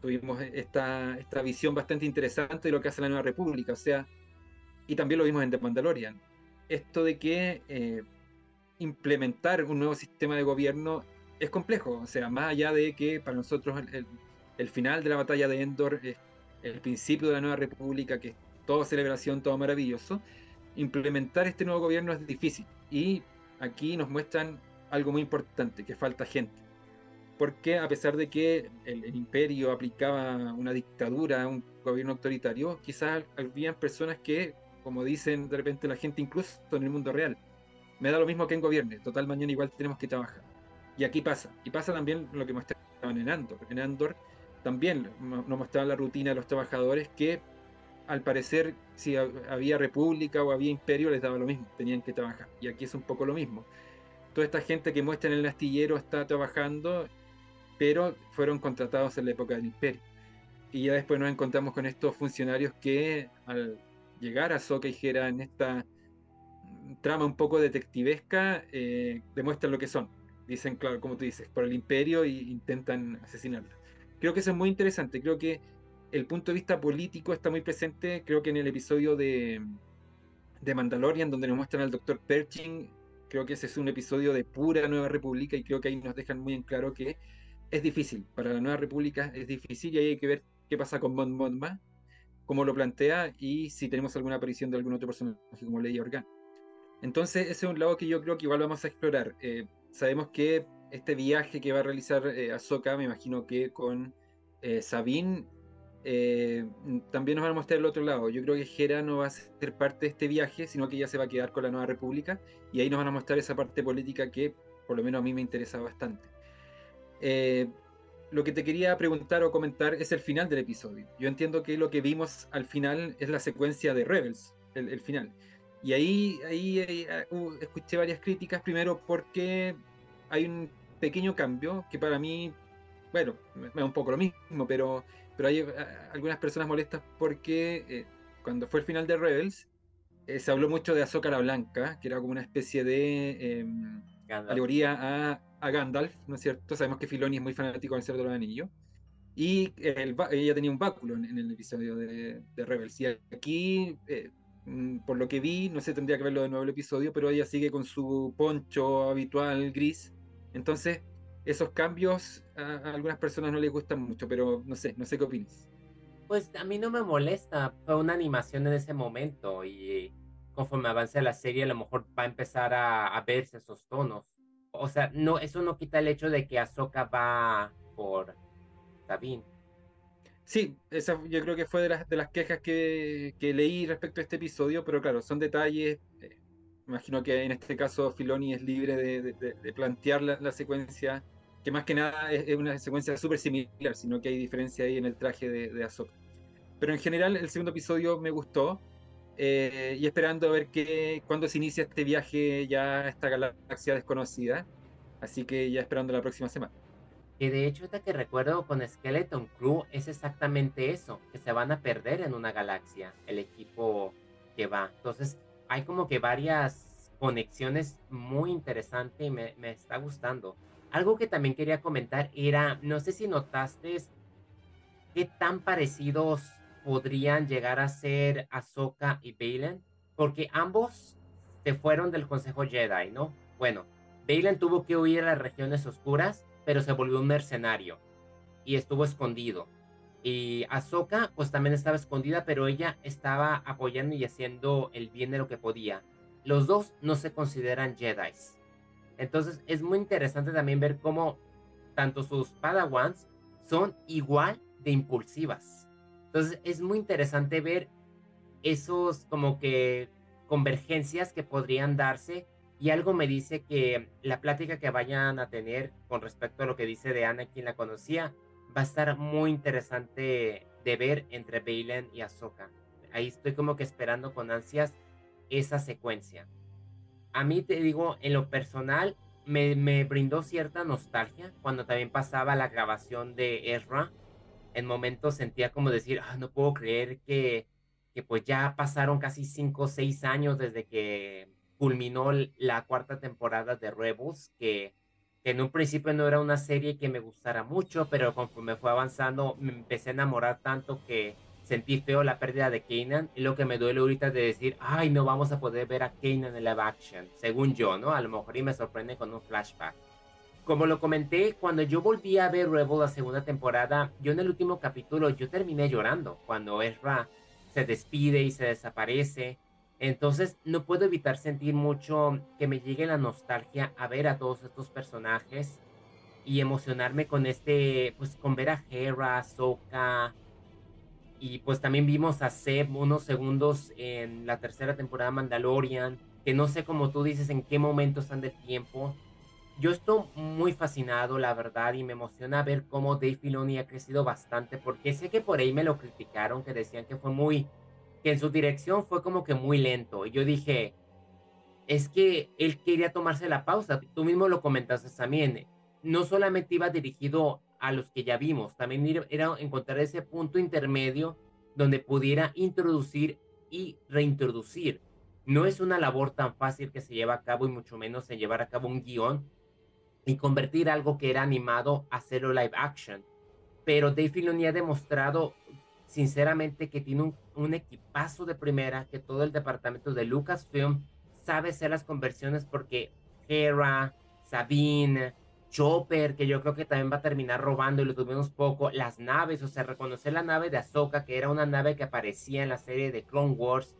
tuvimos esta, esta visión bastante interesante de lo que hace la Nueva República, o sea, y también lo vimos en The Mandalorian. Esto de que eh, implementar un nuevo sistema de gobierno es complejo. O sea, más allá de que para nosotros el, final de la batalla de Endor es el principio de la nueva república, que es toda celebración, todo maravilloso, implementar este nuevo gobierno es difícil. Y aquí nos muestran algo muy importante, que falta gente. Porque a pesar de que el, el imperio aplicaba una dictadura, un gobierno autoritario, quizás habían personas que, como dicen de repente la gente incluso en el mundo real, me da lo mismo que en gobierne, total mañana igual tenemos que trabajar. Y aquí pasa, y pasa también lo que mostraban en Andor. En Andor también nos mostraban la rutina de los trabajadores que al parecer si había república o había imperio les daba lo mismo, tenían que trabajar. Y aquí es un poco lo mismo. Toda esta gente que muestra en el astillero está trabajando, pero fueron contratados en la época del imperio. Y ya después nos encontramos con estos funcionarios que al llegar a Soca y Jera en esta trama un poco detectivesca, eh, demuestran lo que son. Dicen, claro, como tú dices, por el imperio e intentan asesinarlo. Creo que eso es muy interesante. Creo que el punto de vista político está muy presente. Creo que en el episodio de, de Mandalorian, donde nos muestran al doctor Pershing, creo que ese es un episodio de pura Nueva República y creo que ahí nos dejan muy en claro que es difícil. Para la Nueva República es difícil y ahí hay que ver qué pasa con Mon Mothma. cómo lo plantea y si tenemos alguna aparición de algún otro personaje como Leia Organa. Entonces, ese es un lado que yo creo que igual vamos a explorar. Eh, sabemos que este viaje que va a realizar eh, Ahsoka, me imagino que con eh, Sabine, eh, también nos van a mostrar el otro lado. Yo creo que Hera no va a ser parte de este viaje, sino que ya se va a quedar con la Nueva República y ahí nos van a mostrar esa parte política que por lo menos a mí me interesa bastante. lo que te quería preguntar o comentar es el final del episodio. Yo entiendo que lo que vimos al final es la secuencia de Rebels, el, el final. Y ahí, ahí, uh, escuché varias críticas, primero porque hay un pequeño cambio que para mí, bueno, me da un poco lo mismo, pero, pero hay algunas personas molestas porque eh, cuando fue el final de Rebels, eh, se habló mucho de la Blanca, que era como una especie de em, alegoría a, a, Gandalf, ¿no es cierto? Sabemos que Filoni es muy fanático del Cerdo de los Anillos. Y ella tenía un báculo en, el episodio de, de, Rebels. Y aquí eh, por lo que vi, no sé, tendría que verlo de nuevo el episodio, pero ella sigue con su poncho habitual gris. Entonces, esos cambios a, algunas personas no les gustan mucho, pero no sé, no sé qué opinas. Pues a mí no me molesta, fue una animación en ese momento y conforme avance la serie a lo mejor va a empezar a, a verse esos tonos. O sea, no, eso no quita el hecho de que Ahsoka va por Sabine. Sí, esa yo creo que fue de las, de las quejas que, que leí respecto a este episodio, pero claro, son detalles. Eh, imagino que en este caso Filoni es libre de, de, plantear la, la, secuencia, que más que nada es, una secuencia súper similar, sino que hay diferencia ahí en el traje de, de Ahsoka. Pero en general el segundo episodio me gustó, eh, y esperando a ver que, cuándo se inicia este viaje ya a esta galaxia desconocida. Así que ya esperando la próxima semana. Que de hecho, esta que recuerdo con Skeleton Crew es exactamente eso, que se van a perder en una galaxia, el equipo que va. Entonces, hay como que varias conexiones muy interesantes y me, me está gustando. Algo que también quería comentar era, no sé si notaste qué tan parecidos podrían llegar a ser Ahsoka y Balen, porque ambos se fueron del Consejo Jedi, ¿no? Bueno, Balen tuvo que huir a las regiones oscuras pero se volvió un mercenario y estuvo escondido. Y Ahsoka, pues también estaba escondida, pero ella estaba apoyando y haciendo el bien de lo que podía. Los dos no se consideran Jedi. Entonces es muy interesante también ver cómo tanto sus Padawans son igual de impulsivas. Entonces es muy interesante ver esos como que convergencias que podrían darse y algo me dice que la plática que vayan a tener con respecto a lo que dice de Ana, quien la conocía, va a estar muy interesante de ver entre Bailen y Ahsoka. Ahí estoy como que esperando con ansias esa secuencia. A mí te digo, en lo personal, me, me brindó cierta nostalgia cuando también pasaba la grabación de Ezra. En momentos sentía como decir, ah, no puedo creer que, que pues ya pasaron casi cinco o seis años desde que culminó la cuarta temporada de Rebels, que, en un principio no era una serie que me gustara mucho, pero conforme fue avanzando me empecé a enamorar tanto que sentí feo la pérdida de Kanan y lo que me duele ahorita de decir, ay, no vamos a poder ver a Kanan en live action, según yo, ¿no? A lo mejor y me sorprende con un flashback. Como lo comenté, cuando yo volví a ver Rebels la segunda temporada, yo en el último capítulo yo terminé llorando cuando Ezra se despide y se desaparece entonces no puedo evitar sentir mucho que me llegue la nostalgia a ver a todos estos personajes y emocionarme con este, pues con ver a Hera, Soka y pues también vimos a Seb unos segundos en la tercera temporada Mandalorian, que no sé como tú dices en qué momento están de tiempo. Yo estoy muy fascinado, la verdad, y me emociona ver cómo Dave Filoni ha crecido bastante, porque sé que por ahí me lo criticaron, que decían que fue muy que en su dirección fue como que muy lento. Y yo dije, es que él quería tomarse la pausa. Tú mismo lo comentaste también. No solamente iba dirigido a los que ya vimos, también era encontrar ese punto intermedio donde pudiera introducir y reintroducir. No es una labor tan fácil que se lleva a cabo y mucho menos en llevar a cabo un guion y convertir algo que era animado a hacerlo live action. Pero Dave Filoni ha demostrado sinceramente que tiene un, equipazo de primera, que todo el departamento de Lucasfilm sabe hacer las conversiones porque Hera, Sabine, Chopper, que yo creo que también va a terminar robando y lo tuvimos poco, las naves, o sea, reconocer la nave de Ahsoka, que era una nave que aparecía en la serie de Clone Wars,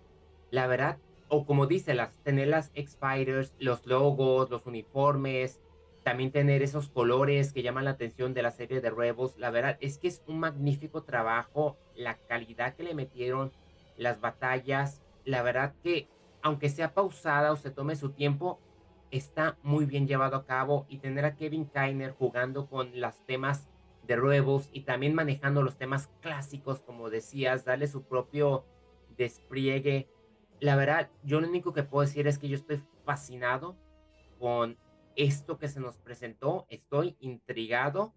la verdad, o como dice, las, tener las X-Fighters, los logos, los uniformes, también tener esos colores que llaman la atención de la serie de Rebels, la verdad es que es un magnífico trabajo, la calidad que le metieron, las batallas, la verdad que aunque sea pausada o se tome su tiempo, está muy bien llevado a cabo y tener a Kevin Kainer jugando con los temas de Rebels y también manejando los temas clásicos, como decías, darle su propio despliegue. La verdad, yo lo único que puedo decir es que yo estoy fascinado con esto que se nos presentó, estoy intrigado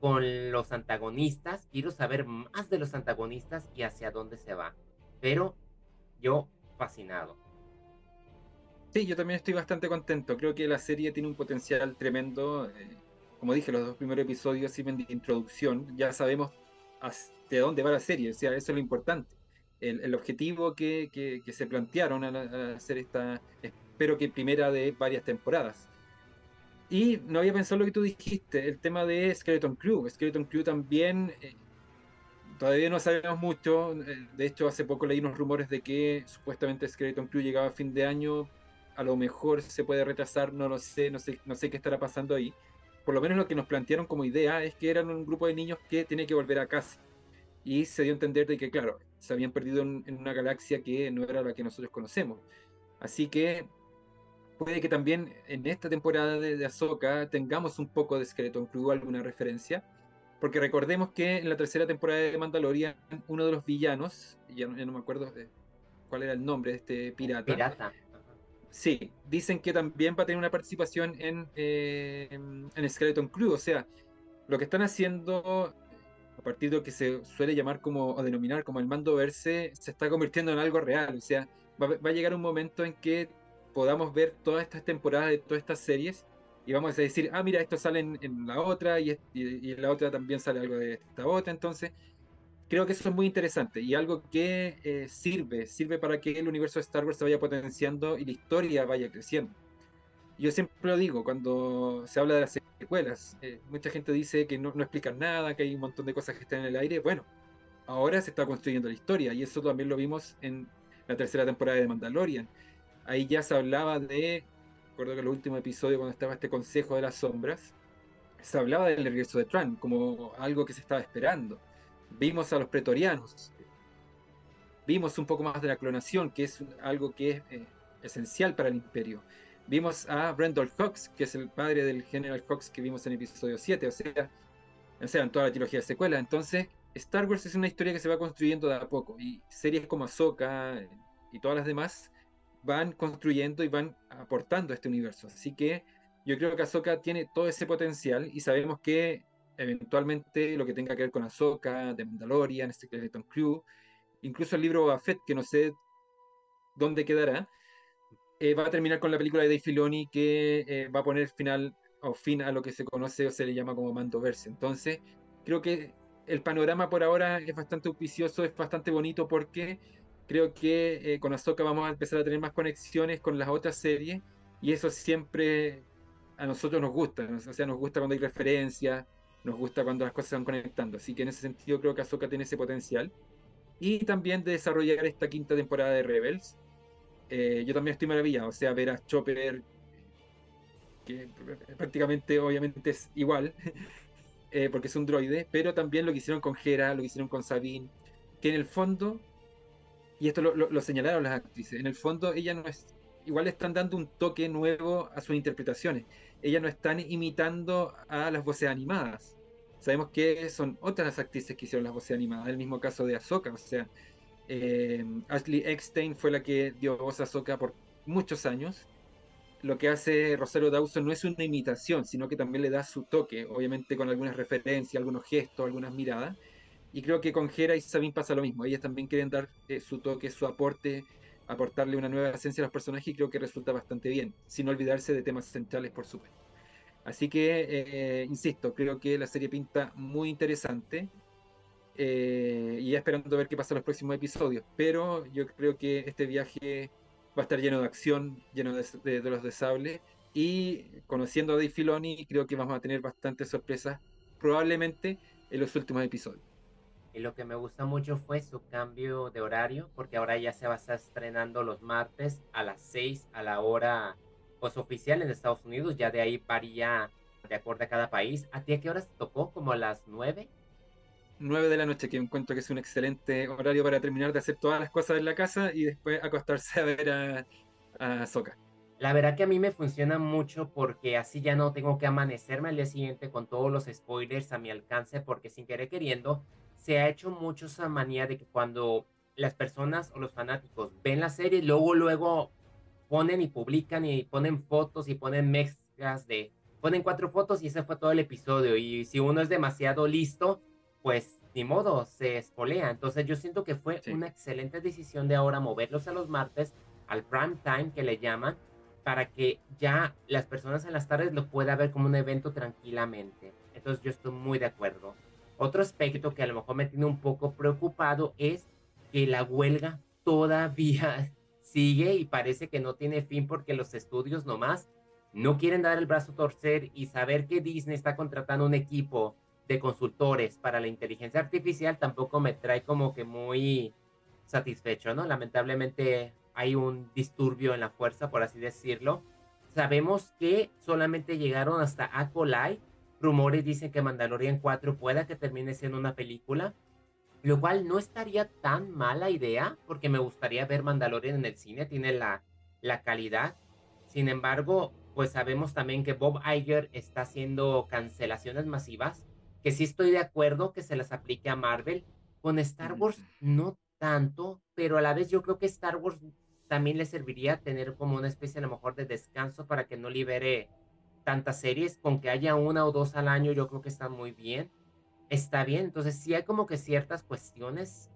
con los antagonistas, quiero saber más de los antagonistas y hacia dónde se va, pero yo fascinado. Sí, yo también estoy bastante contento. Creo que la serie tiene un potencial tremendo. Eh, como dije, los dos primeros episodios sirven de introducción. Ya sabemos hasta dónde va la serie. O sea, eso es lo importante. El, objetivo que, se plantearon al, hacer esta, espero que primera de varias temporadas. Y no había pensado lo que tú dijiste, el tema de Skeleton Crew. Skeleton Crew también, eh, todavía no sabemos mucho. Eh, de hecho, hace poco leí unos rumores de que supuestamente Skeleton Crew llegaba a fin de año a lo mejor se puede retrasar, no lo sé, no sé, no sé qué estará pasando ahí. Por lo menos lo que nos plantearon como idea es que eran un grupo de niños que tenía que volver a casa. Y se dio a entender de que, claro, se habían perdido en, una galaxia que no era la que nosotros conocemos. Así que puede que también en esta temporada de, de Ahsoka tengamos un poco de Skeleton Crew, alguna referencia. Porque recordemos que en la tercera temporada de Mandalorian, uno de los villanos, ya no, no me acuerdo cuál era el nombre de este pirata, pirata. Sí, dicen que también va a tener una participación en, eh, en Skeleton Crew. O sea, lo que están haciendo, a partir de lo que se suele llamar como, o denominar como el mando verse, se está convirtiendo en algo real. O sea, va, a llegar un momento en que podamos ver todas estas temporadas de todas estas series y vamos a decir, ah, mira, esto sale en, la otra y, y, en la otra también sale algo de esta otra. Entonces, creo que eso es muy interesante y algo que eh, sirve, sirve para que el universo de Star Wars se vaya potenciando y la historia vaya creciendo. Yo siempre lo digo cuando se habla de las secuelas, eh, mucha gente dice que no, no explican nada, que hay un montón de cosas que están en el aire. Bueno, ahora se está construyendo la historia y eso también lo vimos en la tercera temporada de Mandalorian. Ahí ya se hablaba de, recuerdo que en el último episodio cuando estaba este Consejo de las Sombras, se hablaba del regreso de Trump como algo que se estaba esperando Vimos a los pretorianos, vimos un poco más de la clonación, que es algo que es eh, esencial para el imperio. Vimos a Brendol Fox, que es el padre del General Fox que vimos en el episodio 7, o sea, o sea, en toda la trilogía de secuela. Entonces, Star Wars es una historia que se va construyendo de a poco, y series como Ahsoka y todas las demás van construyendo y van aportando a este universo. Así que yo creo que Ahsoka tiene todo ese potencial y sabemos que eventualmente lo que tenga que ver con Ahsoka, de Mandalorian, Skeleton Crew, incluso el libro Buffett, que no sé dónde quedará, eh, va a terminar con la película de Dave Filoni que eh, va a poner final o fin a lo que se conoce o se le llama como Mandoverse. Entonces, creo que el panorama por ahora es bastante auspicioso, es bastante bonito porque creo que eh, con Ahsoka vamos a empezar a tener más conexiones con las otras series y eso siempre a nosotros nos gusta, o sea, nos gusta cuando hay referencias, nos gusta cuando las cosas se van conectando. Así que en ese sentido creo que Ahsoka tiene ese potencial. Y también de desarrollar esta quinta temporada de Rebels. Eh, yo también estoy maravillado. O sea, ver a Chopper, que prácticamente obviamente es igual, (laughs) eh, porque es un droide, pero también lo que hicieron con Hera, lo que hicieron con Sabine, que en el fondo, y esto lo, lo señalaron las actrices, en el fondo ella no es, igual están dando un toque nuevo a sus interpretaciones ellas no están imitando a las voces animadas. Sabemos que son otras actrices que hicieron las voces animadas, el mismo caso de Ahsoka, o sea, eh, Ashley Eckstein fue la que dio voz a Ahsoka por muchos años. Lo que hace Rosario Dawson no es una imitación, sino que también le da su toque, obviamente con algunas referencias, algunos gestos, algunas miradas. Y creo que con Hera y Sabine pasa lo mismo. Ellas también quieren dar eh, su toque, su aporte aportarle una nueva esencia a los personajes y creo que resulta bastante bien, sin olvidarse de temas centrales, por supuesto. Así que, eh, insisto, creo que la serie pinta muy interesante eh, y ya esperando ver qué pasa en los próximos episodios. Pero yo creo que este viaje va a estar lleno de acción, lleno de, los de sable Y conociendo a Dave Filoni, creo que vamos a tener bastantes sorpresas, probablemente en los últimos episodios. Y lo que me gusta mucho fue su cambio de horario, porque ahora ya se va a estar estrenando los martes a las 6 a la hora pues, oficial en Estados Unidos. Ya de ahí varía de acuerdo a cada país. ¿A ti a qué horas te tocó? ¿Como a las 9? 9 de la noche, que encuentro que es un excelente horario para terminar de hacer todas las cosas en la casa y después acostarse a ver a, a Soca. La verdad que a mí me funciona mucho porque así ya no tengo que amanecerme al día siguiente con todos los spoilers a mi alcance porque sin querer queriendo se ha hecho mucho esa manía de que cuando las personas o los fanáticos ven la serie, luego, luego ponen y publican y ponen fotos y ponen mezclas de, ponen cuatro fotos y ese fue todo el episodio. Y si uno es demasiado listo, pues ni modo, se espolea. Entonces yo siento que fue una excelente decisión de ahora moverlos a los martes, al prime time que le llaman, para que ya las personas en las tardes lo puedan ver como un evento tranquilamente. Entonces yo estoy muy de acuerdo. Otro aspecto que a lo mejor me tiene un poco preocupado es que la huelga todavía (laughs) sigue y parece que no tiene fin porque los estudios nomás no quieren dar el brazo a torcer y saber que Disney está contratando un equipo de consultores para la inteligencia artificial tampoco me trae como que muy satisfecho, ¿no? Lamentablemente hay un disturbio en la fuerza, por así decirlo. Sabemos que solamente llegaron hasta Acolyte rumores dicen que Mandalorian 4 pueda que termine siendo una película, lo cual no estaría tan mala idea, porque me gustaría ver Mandalorian en el cine, tiene la, la calidad. Sin embargo, pues sabemos también que Bob Iger está haciendo cancelaciones masivas, que sí estoy de acuerdo que se las aplique a Marvel. Con Star Wars no tanto, pero a la vez yo creo que Star Wars también le serviría tener como una especie a lo mejor de descanso para que no libere tantas series, con que haya una o dos al año, yo creo que está muy bien. Está bien, entonces sí hay como que ciertas cuestiones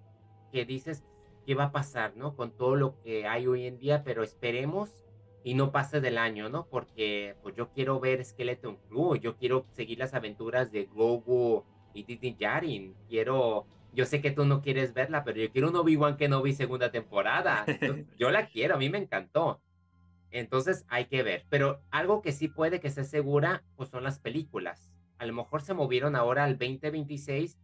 que dices qué va a pasar, ¿no? Con todo lo que hay hoy en día, pero esperemos y no pase del año, ¿no? Porque pues yo quiero ver Skeleton Crew, yo quiero seguir las aventuras de Gogo y Didi Yarin, quiero, yo sé que tú no quieres verla, pero yo quiero un Obi-Wan que no vi segunda temporada, (laughs) yo la quiero, a mí me encantó. Entonces hay que ver. Pero algo que sí puede que sea segura, pues son las películas. A lo mejor se movieron ahora al 2026,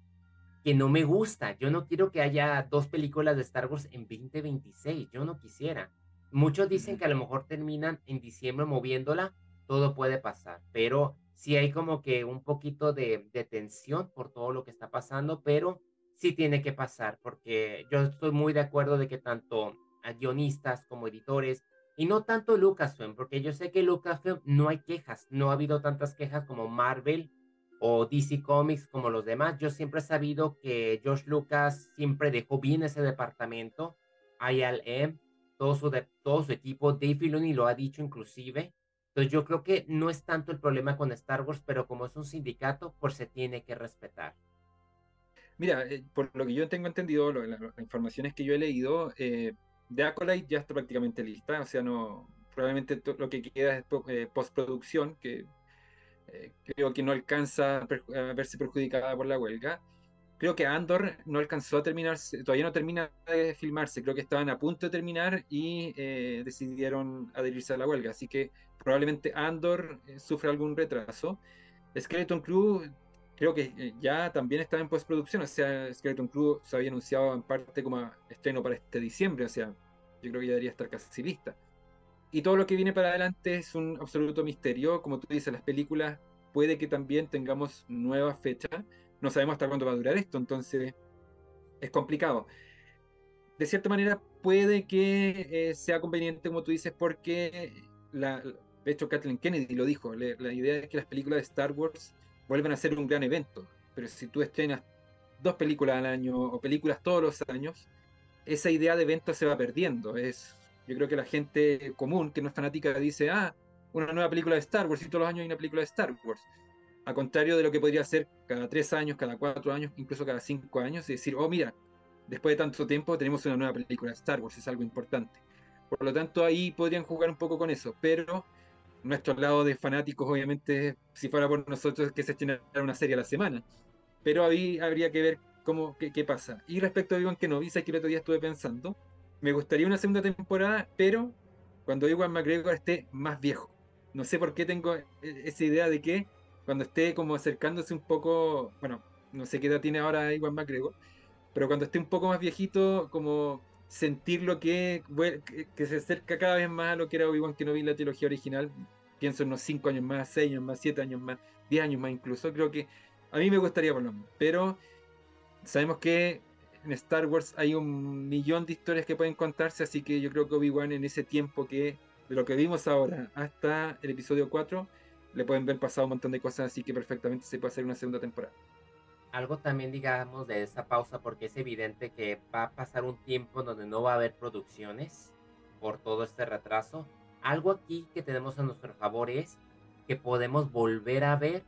que no me gusta. Yo no quiero que haya dos películas de Star Wars en 2026. Yo no quisiera. Muchos dicen que a lo mejor terminan en diciembre moviéndola. Todo puede pasar. Pero sí hay como que un poquito de, de tensión por todo lo que está pasando, pero sí tiene que pasar, porque yo estoy muy de acuerdo de que tanto a guionistas como editores y no tanto Lucasfilm, porque yo sé que Lucasfilm no hay quejas, no ha habido tantas quejas como Marvel o DC Comics como los demás. Yo siempre he sabido que George Lucas siempre dejó bien ese departamento, ILM, todo su, de, todo su equipo, Dave Filoni lo ha dicho inclusive. Entonces yo creo que no es tanto el problema con Star Wars, pero como es un sindicato, pues se tiene que respetar. Mira, eh, por lo que yo tengo entendido, las informaciones que yo he leído, eh, de Acolyte ya está prácticamente lista, o sea, no probablemente lo que queda es eh, postproducción, que eh, creo que no alcanza a, verse perjudicada por la huelga. Creo que Andor no alcanzó a terminar, todavía no termina de filmarse, creo que estaban a punto de terminar y eh, decidieron adherirse a la huelga, así que probablemente Andor sufre algún retraso. Skeleton Crew creo que ya también está en postproducción, o sea, Skeleton Crew se había anunciado en parte como estreno para este diciembre, o sea, yo creo que ya debería estar casi lista. Y todo lo que viene para adelante es un absoluto misterio. Como tú dices, las películas puede que también tengamos nuevas fechas. No sabemos hasta cuándo va a durar esto, entonces es complicado. De cierta manera, puede que eh, sea conveniente, como tú dices, porque la, de hecho Kathleen Kennedy lo dijo, la idea es que las películas de Star Wars vuelvan a ser un gran evento. Pero si tú estrenas dos películas al año o películas todos los años, esa idea de evento se va perdiendo. Es, yo creo que la gente común, que no es fanática, dice, ah, una nueva película de Star Wars y todos los años hay una película de Star Wars. A contrario de lo que podría ser cada tres años, cada cuatro años, incluso cada cinco años, y decir, oh, mira, después de tanto tiempo tenemos una nueva película de Star Wars, es algo importante. Por lo tanto, ahí podrían jugar un poco con eso, pero nuestro lado de fanáticos, obviamente, si fuera por nosotros, que se estrenara una serie a la semana. Pero ahí habría que ver cómo, qué, pasa. Y respecto a Iwan Kenobi, que el otro día estuve pensando, me gustaría una segunda temporada, pero cuando Iwan McGregor esté más viejo. no sé por qué tengo e, esa idea de que cuando esté como acercándose un poco, bueno, no sé qué edad tiene ahora Iwan McGregor, pero cuando esté un poco más viejito, como sentir lo que, se acerca cada vez más a lo que era Obi-Wan vi en la trilogía original, pienso en unos 5 años más, 6 años más, 7 años más, 10 años más incluso, creo que a mí me gustaría por lo menos, pero sabemos que en Star Wars hay un millón de historias que pueden contarse, así que yo creo que Obi-Wan en ese tiempo que de lo que vimos ahora hasta el episodio 4, le pueden ver pasado un montón de cosas, así que perfectamente se puede hacer una segunda temporada. Algo también, digamos, de esa pausa, porque es evidente que va a pasar un tiempo donde no va a haber producciones por todo este retraso. Algo aquí que tenemos a nuestro favor es que podemos volver a ver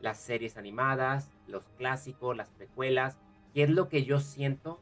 las series animadas, los clásicos, las precuelas, que es lo que yo siento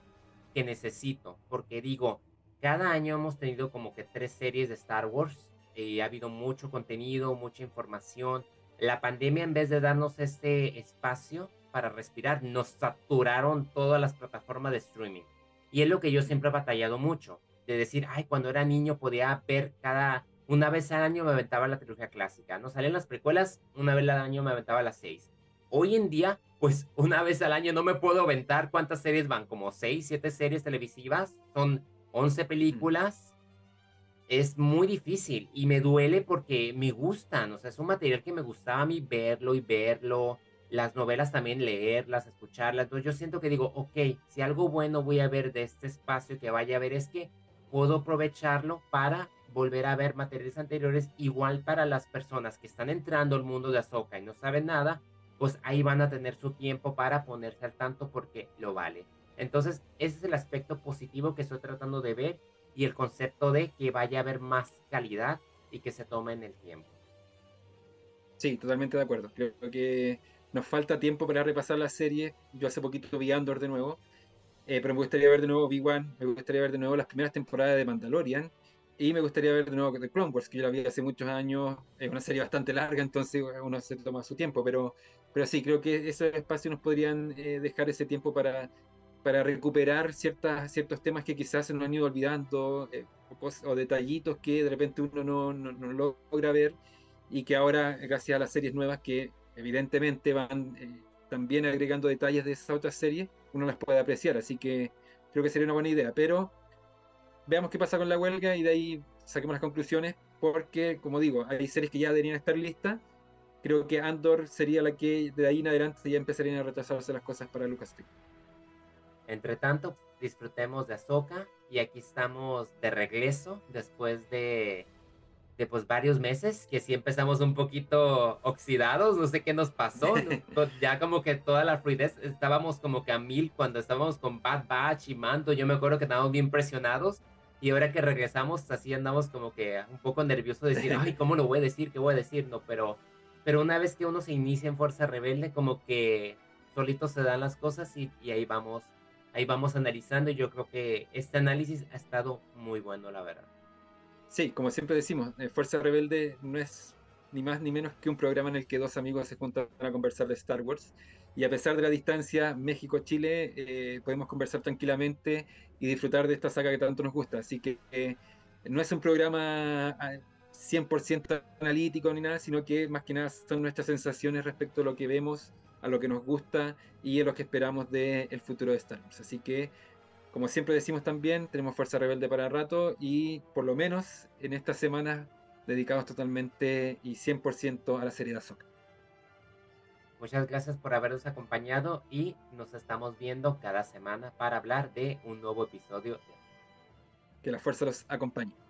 que necesito, porque digo, cada año hemos tenido como que tres series de Star Wars y ha habido mucho contenido, mucha información. La pandemia en vez de darnos este espacio para respirar, nos saturaron todas las plataformas de streaming. Y es lo que yo siempre he batallado mucho, de decir, ay, cuando era niño podía ver cada, una vez al año me aventaba la trilogía clásica, ¿no? Salían las precuelas, una vez al año me aventaba las seis. Hoy en día, pues una vez al año no me puedo aventar cuántas series van, como seis, siete series televisivas, son 11 películas, es muy difícil y me duele porque me gustan, o sea, es un material que me gustaba a mí verlo y verlo, las novelas también leerlas, escucharlas, yo siento que digo, ok, si algo bueno voy a ver de este espacio que vaya a ver es que puedo aprovecharlo para volver a ver materiales anteriores, igual para las personas que están entrando al mundo de Azoka y no saben nada, pues ahí van a tener su tiempo para ponerse al tanto porque lo vale. Entonces, ese es el aspecto positivo que estoy tratando de ver y el concepto de que vaya a haber más calidad y que se tome en el tiempo. Sí, totalmente de acuerdo. Creo que nos falta tiempo para repasar la serie. Yo hace poquito vi Andor de nuevo, eh, pero me gustaría ver de nuevo Big-One, me gustaría ver de nuevo las primeras temporadas de Mandalorian y me gustaría ver de nuevo The Clone Wars, que yo la vi hace muchos años. Es una serie bastante larga, entonces uno se toma su tiempo, pero, pero sí, creo que esos espacios nos podrían eh, dejar ese tiempo para para recuperar ciertas, ciertos temas que quizás se nos han ido olvidando eh, o, detallitos que de repente uno no, no, logra ver y que ahora, gracias a las series nuevas que evidentemente van eh, también agregando detalles de esas otras series, uno las puede apreciar. Así que creo que sería una buena idea. Pero veamos qué pasa con la huelga y de ahí saquemos las conclusiones, porque, como digo, hay series que ya deberían estar listas. Creo que Andor sería la que de ahí en adelante ya empezarían a retrasarse las cosas para Lucasfilm. Entre tanto, disfrutemos de Azoka y aquí estamos de regreso después de, de pues varios meses que sí empezamos un poquito oxidados, no sé qué nos pasó, (laughs) ya como que toda la fluidez, estábamos como que a mil cuando estábamos con Bad Batch y Mando, yo me acuerdo que estábamos bien presionados y ahora que regresamos así andamos como que un poco nerviosos de decir, ay, ¿cómo lo voy a decir? ¿Qué voy a decir? No, pero, pero una vez que uno se inicia en Fuerza Rebelde, como que solitos se dan las cosas y, y ahí vamos ahí vamos analizando y yo creo que este análisis ha estado muy bueno, la verdad. Sí, como siempre decimos, eh, Fuerza Rebelde no es ni más ni menos que un programa en el que dos amigos se juntan a conversar de Star Wars. Y a pesar de la distancia México-Chile, eh, podemos conversar tranquilamente y disfrutar de esta saga que tanto nos gusta. Así que eh, no es un programa 100% ah, analítico ni nada, sino que más que nada son nuestras sensaciones respecto a lo que vemos a lo que nos gusta y a lo que esperamos del futuro de Star Wars. Así que, como siempre decimos también, tenemos Fuerza Rebelde para rato y por lo menos en estas semanas dedicados totalmente y 100% a la serie de Ahsoka. Muchas gracias por habernos acompañado y nos estamos viendo cada semana para hablar de un nuevo episodio. Que la fuerza los acompañe.